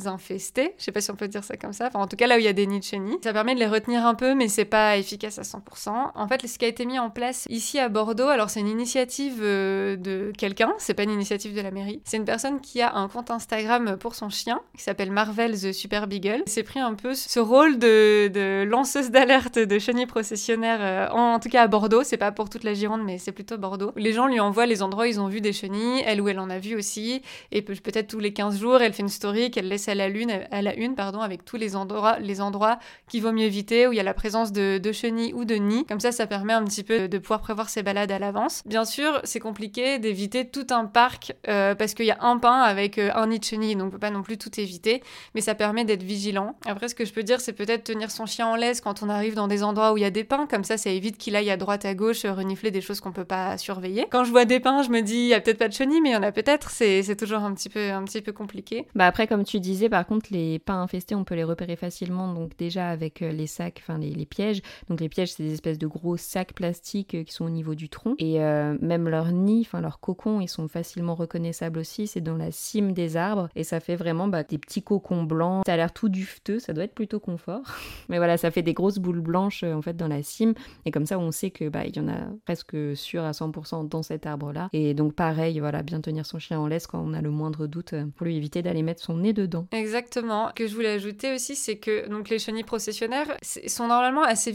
infestés, je sais pas si on peut dire ça comme ça, enfin en tout cas là où il y a des nids de chenilles. Ça permet de les retenir un peu mais c'est pas efficace à 100%. En fait ce qui a été mis en place ici à Bordeaux, alors c'est une initiative euh, de quelqu'un, c'est pas une initiative de la mairie, c'est une personne qui a un compte Instagram pour son chien qui s'appelle Marvel the Super Beagle. C'est pris un peu ce rôle de, lanceuse d'alerte de chenilles processionnaires euh, en, tout cas à Bordeaux, c'est pas pour toute la Gironde mais c'est plutôt Bordeaux. Les gens lui envoient les endroits où ils ont vu des chenilles, elle ou elle en a vu aussi et peut-être tous les 15 jours elle fait une story qu'elle laisse à la lune, à la une, pardon, avec tous les endroits, les endroits qu'il vaut mieux éviter où il y a la présence de, chenilles ou de nids. Comme ça, ça permet un petit peu de pouvoir prévoir ses balades à l'avance. Bien sûr, c'est compliqué d'éviter tout un parc euh, parce qu'il y a un pain avec euh, un nid de chenilles, donc on peut pas non plus tout éviter, mais ça permet d'être vigilant. Après, ce que je peux dire, c'est peut-être tenir son chien en laisse quand on arrive dans des endroits où il y a des pins, comme ça, ça évite qu'il aille à droite, à gauche, renifler des choses qu'on peut pas surveiller. Quand je vois des pins, je me dis, il y a peut-être pas de chenilles, mais il y en a peut-être, c'est toujours un petit peu, un petit peu compliqué.
Bah après, comme tu dis, par contre, les pains infestés, on peut les repérer facilement, donc déjà avec euh, les sacs, enfin les, pièges. Donc les pièges, c'est des espèces de gros sacs plastiques euh, qui sont au niveau du tronc. Et euh, même leurs nids, enfin leurs cocons, ils sont facilement reconnaissables aussi. C'est dans la cime des arbres et ça fait vraiment bah, des petits cocons blancs. Ça a l'air tout dufteux, ça doit être plutôt confort. Mais voilà, ça fait des grosses boules blanches en fait dans la cime. Et comme ça, on sait que bah, il y en a presque sûr à 100% dans cet arbre-là. Et donc pareil, voilà, bien tenir son chien en laisse quand on a le moindre doute pour lui éviter d'aller mettre son nez dedans.
Exactement. Ce que je voulais ajouter aussi, c'est que donc les chenilles processionnaires sont normalement assez,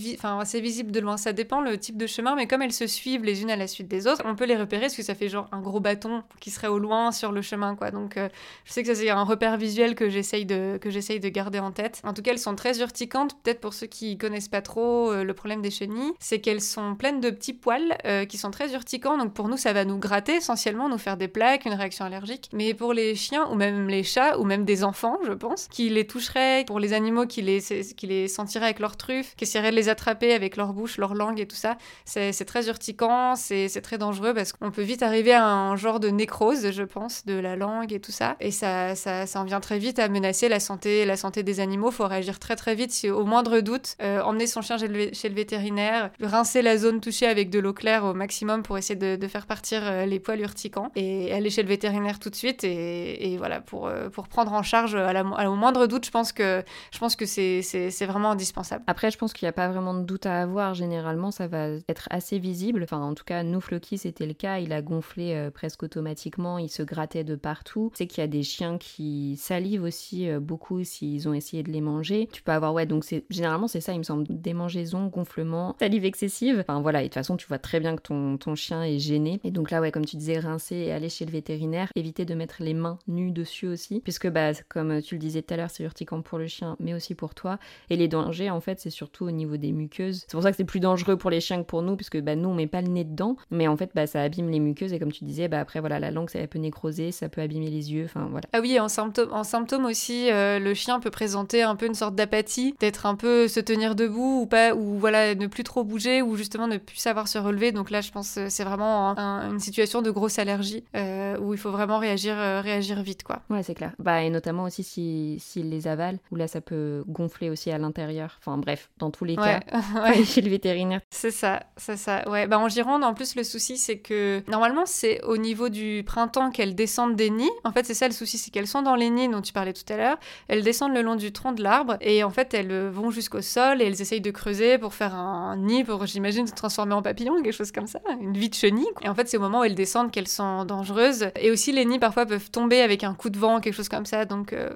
visibles de loin. Ça dépend le type de chemin, mais comme elles se suivent les unes à la suite des autres, on peut les repérer parce que ça fait genre un gros bâton qui serait au loin sur le chemin, quoi. Donc euh, je sais que c'est un repère visuel que j'essaye de que j'essaye de garder en tête. En tout cas, elles sont très urticantes. Peut-être pour ceux qui connaissent pas trop euh, le problème des chenilles, c'est qu'elles sont pleines de petits poils euh, qui sont très urticants. Donc pour nous, ça va nous gratter essentiellement, nous faire des plaques, une réaction allergique. Mais pour les chiens ou même les chats ou même des enfants, je pense, qui les toucheraient, pour les animaux qui les, qui les sentiraient avec leurs truffes, qui essaieraient de les attraper avec leur bouche, leur langue et tout ça, c'est très urticant, c'est très dangereux parce qu'on peut vite arriver à un genre de nécrose, je pense, de la langue et tout ça. Et ça, ça, ça en vient très vite à menacer la santé, la santé des animaux. Faut réagir très très vite si au moindre doute, euh, emmener son chien chez le, vétérinaire, rincer la zone touchée avec de l'eau claire au maximum pour essayer de, de faire partir euh, les poils urticants et aller chez le vétérinaire tout de suite et, et voilà pour, euh, pour prendre en charge à la, au moindre doute. Je pense que c'est vraiment indispensable.
Après, je pense qu'il n'y a pas vraiment de doute à avoir. Généralement, ça va être assez visible. Enfin, en tout cas, nous, Floki, c'était le cas. Il a gonflé euh, presque automatiquement. Il se grattait de partout. C'est qu'il y a des chiens qui salivent aussi euh, beaucoup s'ils ont essayé de les manger. Tu peux avoir, ouais, donc généralement, c'est ça, il me semble, démangeaison, gonflement, salive excessive. Enfin, voilà. Et de toute façon, tu vois très bien que ton chien est gêné. Et donc là, ouais, comme tu disais, rincer et aller chez le vétérinaire. Éviter de mettre les mains nues dessus aussi. Puisque, bah, comme tu le disais tout à l'heure, c'est urticant pour le chien, mais aussi pour toi. Et les dangers, en fait, c'est surtout au niveau des muqueuses. C'est pour ça que c'est plus dangereux pour les chiens que pour nous, puisque bah, nous, on met pas le nez dedans. Mais en fait, bah, ça abîme les muqueuses. Et comme tu disais, bah, après, voilà, la langue, ça peut nécroser, ça peut abîmer les yeux. Enfin, voilà.
Ah oui, en symptômes, en symptômes aussi, euh, le chien peut présenter un peu une sorte d'apathie, d'être un peu se tenir debout ou pas, ou voilà, ne plus trop bouger, ou justement ne plus savoir se relever. Donc là, je pense que c'est vraiment une situation de grosse allergie euh, où il faut vraiment réagir, euh, réagir vite, quoi.
Ouais, c'est clair. Bah, et notamment aussi s'il si, les avale, où là, ça peut gonfler aussi à l'intérieur. Enfin, bref, dans tous les cas, ouais. chez le vétérinaire.
C'est ça, c'est ça. Ouais, bah en Gironde, en plus, le souci, c'est que normalement, c'est au niveau du printemps qu'elles descendent des nids. En fait, c'est ça le souci, c'est qu'elles sont dans les nids dont tu parlais tout à l'heure. Elles descendent le long du tronc de l'arbre et en fait, elles vont jusqu'au sol et elles essayent de creuser pour faire un nid, pour, j'imagine, se transformer en papillon, quelque chose comme ça, une vie de chenille. Et en fait, c'est au moment où elles descendent qu'elles sont dangereuses. Et aussi, les nids parfois peuvent tomber avec un coup de vent, quelque chose comme ça. Donc, euh,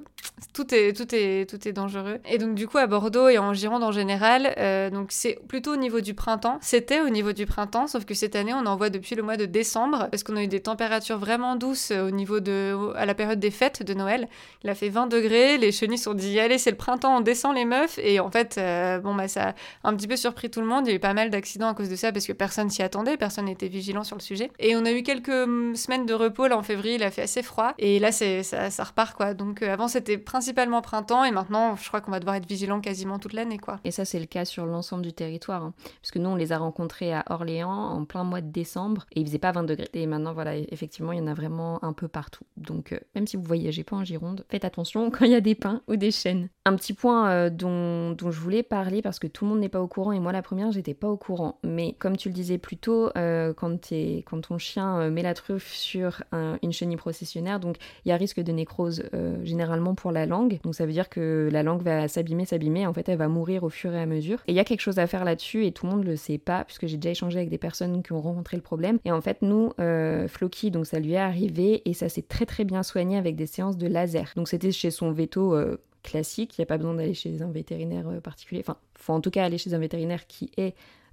tout, est, tout, est, tout est dangereux. Et donc, du coup, à Bordeaux et en Gironde en général, euh, donc c'est plutôt au niveau du printemps. C'était au niveau du printemps, sauf que cette année, on en voit depuis le mois de décembre, parce qu'on a eu des températures vraiment douces au niveau de. à la période des fêtes de Noël. Il a fait 20 degrés, les chenilles sont dit allez, c'est le printemps, on descend les meufs. Et en fait, euh, bon, bah, ça a un petit peu surpris tout le monde. Il y a eu pas mal d'accidents à cause de ça, parce que personne s'y attendait, personne n'était vigilant sur le sujet. Et on a eu quelques hum, semaines de repos là en février, il a fait assez froid. Et là, c'est ça, ça repart quoi. Donc avant, c'était principalement printemps, et maintenant, je crois qu'on va devoir être vigilant quasiment toute l'année quoi.
Et ça, c'est le cas sur l'ensemble du territoire. Hein. Parce que nous, on les a rencontrés à Orléans en plein mois de décembre et il faisait pas 20 degrés. Et maintenant, voilà, effectivement, il y en a vraiment un peu partout. Donc, euh, même si vous voyagez pas en Gironde, faites attention quand il y a des pins ou des chênes. Un petit point euh, dont, dont, je voulais parler parce que tout le monde n'est pas au courant et moi, la première, j'étais pas au courant. Mais comme tu le disais plus tôt, euh, quand, es, quand ton chien met la truffe sur une chenille processionnaire, donc il y a risque de nécrose généralement pour la langue. Donc, ça veut dire que la langue va s'abîmer, s'abîmer. En fait, elle va mourir au fur et à mesure. Et il y a quelque chose à faire là-dessus et tout le monde le sait pas puisque j'ai déjà échangé avec des personnes qui ont rencontré le problème. Et en fait, nous, euh, Floki, donc ça lui est arrivé et ça s'est très très bien soigné avec des séances de laser. Donc c'était chez son veto euh, classique, il n'y a pas besoin d'aller chez un vétérinaire euh, particulier. Enfin, faut en tout cas aller chez un vétérinaire qui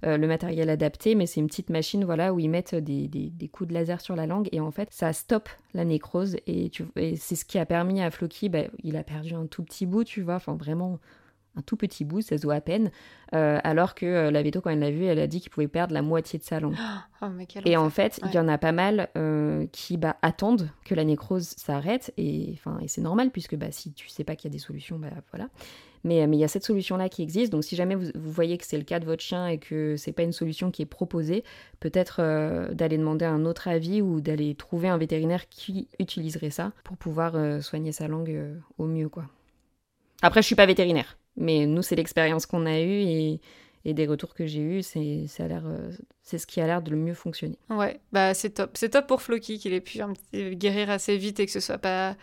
ait le matériel adapté, mais c'est une petite machine voilà où ils mettent des, des, coups de laser sur la langue et en fait ça stoppe la nécrose et, et c'est ce qui a permis à Floki, bah, il a perdu un tout petit bout, tu vois, enfin vraiment un tout petit bout, ça se voit à peine, euh, alors que euh, la veto, quand elle l'a vu, elle a dit qu'il pouvait perdre la moitié de sa langue.
Oh,
et en fait, il y en a pas mal euh, qui bah, attendent que la nécrose s'arrête, et, et c'est normal, puisque bah, si tu sais pas qu'il y a des solutions, bah voilà. Mais il y a cette solution-là qui existe, donc si jamais vous, voyez que c'est le cas de votre chien et que c'est pas une solution qui est proposée, peut-être d'aller demander un autre avis ou d'aller trouver un vétérinaire qui utiliserait ça pour pouvoir soigner sa langue au mieux, quoi. Après, je suis pas vétérinaire. Mais nous, c'est l'expérience qu'on a eue et, et, des retours que j'ai eus, c'est, euh, c'est ce qui a l'air de le mieux fonctionner.
Ouais, bah c'est top. C'est top pour Floki qu'il ait pu guérir assez vite et que ce soit pas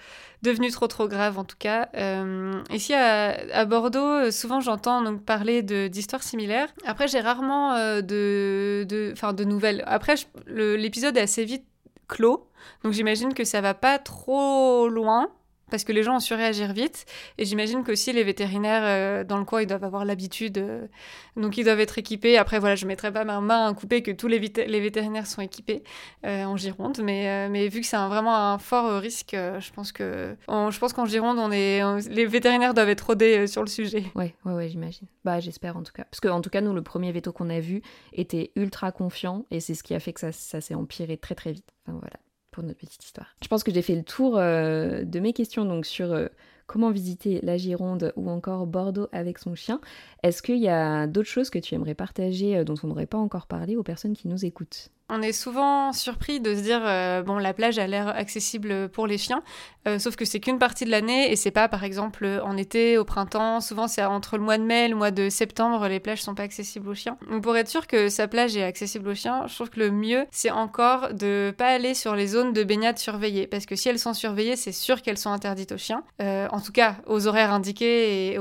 devenu trop trop grave en tout cas. Euh, ici à, Bordeaux, souvent j'entends donc parler d'histoires similaires. Après, j'ai rarement euh, de, de, de nouvelles. Après, l'épisode est assez vite clos, donc j'imagine que ça va pas trop loin parce que les gens ont su réagir vite. Et j'imagine qu'aussi les vétérinaires dans le coin, ils doivent avoir l'habitude, donc ils doivent être équipés. Après, voilà, je ne mettrai pas ma main à couper que tous les, vétérinaires sont équipés en Gironde, mais, mais vu que c'est vraiment un fort risque, je pense que je pense qu'en Gironde, on est, les vétérinaires doivent être rodés sur le sujet.
Ouais, ouais, ouais, j'imagine. Bah, j'espère en tout cas, parce que en tout cas, nous, le premier veto qu'on a vu était ultra confiant, et c'est ce qui a fait que ça, ça s'est empiré très très vite. Enfin voilà notre petite histoire. Je pense que j'ai fait le tour euh, de mes questions donc sur euh, comment visiter la Gironde ou encore Bordeaux avec son chien. Est-ce qu'il y a d'autres choses que tu aimerais partager euh, dont on n'aurait pas encore parlé aux personnes qui nous écoutent?
On est souvent surpris de se dire euh, bon la plage a l'air accessible pour les chiens, euh, sauf que c'est qu'une partie de l'année et c'est pas par exemple en été, au printemps. Souvent c'est entre le mois de mai et le mois de septembre les plages sont pas accessibles aux chiens. Donc pour être sûr que sa plage est accessible aux chiens, je trouve que le mieux c'est encore de pas aller sur les zones de baignade surveillées parce que si elles sont surveillées c'est sûr qu'elles sont interdites aux chiens. Euh, en tout cas aux horaires indiqués et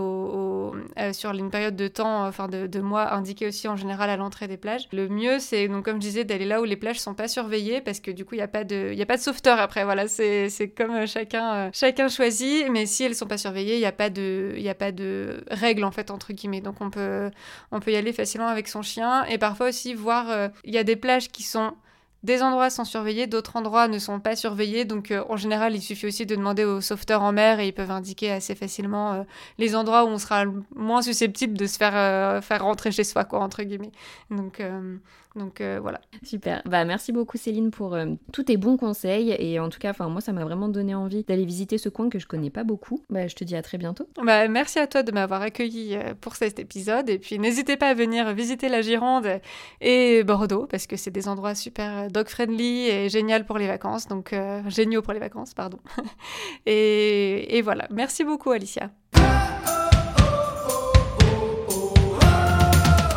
sur une période de temps, enfin de, de mois indiqués aussi en général à l'entrée des plages. Le mieux c'est donc comme je disais d'aller là où les plages sont pas surveillées parce que du coup il n'y a pas de y a pas de sauveteur après voilà c'est comme euh, chacun euh, chacun choisit mais si elles sont pas surveillées il n'y a pas de y a pas de règles en fait entre guillemets donc on peut on peut y aller facilement avec son chien et parfois aussi voir euh, il y a des plages qui sont des endroits sont surveillés, d'autres endroits ne sont pas surveillés. Donc en général, il suffit aussi de demander aux sauveteurs en mer et ils peuvent indiquer assez facilement les endroits où on sera moins susceptible de se faire, faire rentrer chez soi, quoi, entre guillemets. Donc, donc euh, voilà.
Super. Bah merci beaucoup Céline pour euh, tous tes bons conseils et en tout cas, enfin moi ça m'a vraiment donné envie d'aller visiter ce coin que je connais pas beaucoup. Bah je te dis à très bientôt.
Bah merci à toi de m'avoir accueilli euh, pour cet épisode et puis n'hésitez pas à venir visiter la Gironde et Bordeaux parce que c'est des endroits super dog friendly et génial pour les vacances. Donc géniaux pour les vacances, pardon. et, et voilà. Merci beaucoup Alicia.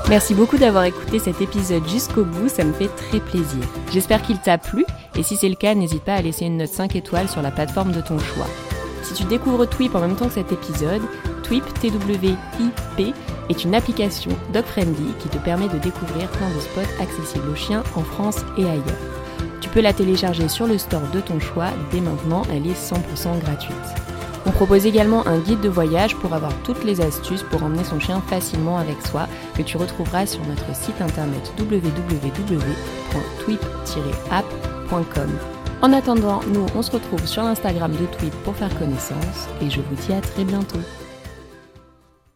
Merci beaucoup d'avoir écouté cet épisode jusqu'au bout, ça me fait très plaisir. J'espère qu'il t'a plu, et si c'est le cas, n'hésite pas à laisser une note 5 étoiles sur la plateforme de ton choix. Si tu découvres Twip en même temps que cet épisode, Twip, T-W-I-P, est une application dog-friendly qui te permet de découvrir plein de spots accessibles aux chiens en France et ailleurs. Tu peux la télécharger sur le store de ton choix, dès maintenant elle est 100% gratuite. On propose également un guide de voyage pour avoir toutes les astuces pour emmener son chien facilement avec soi que tu retrouveras sur notre site internet www.twip-app.com. En attendant, nous on se retrouve sur l'Instagram de Twip pour faire connaissance et je vous dis à très bientôt.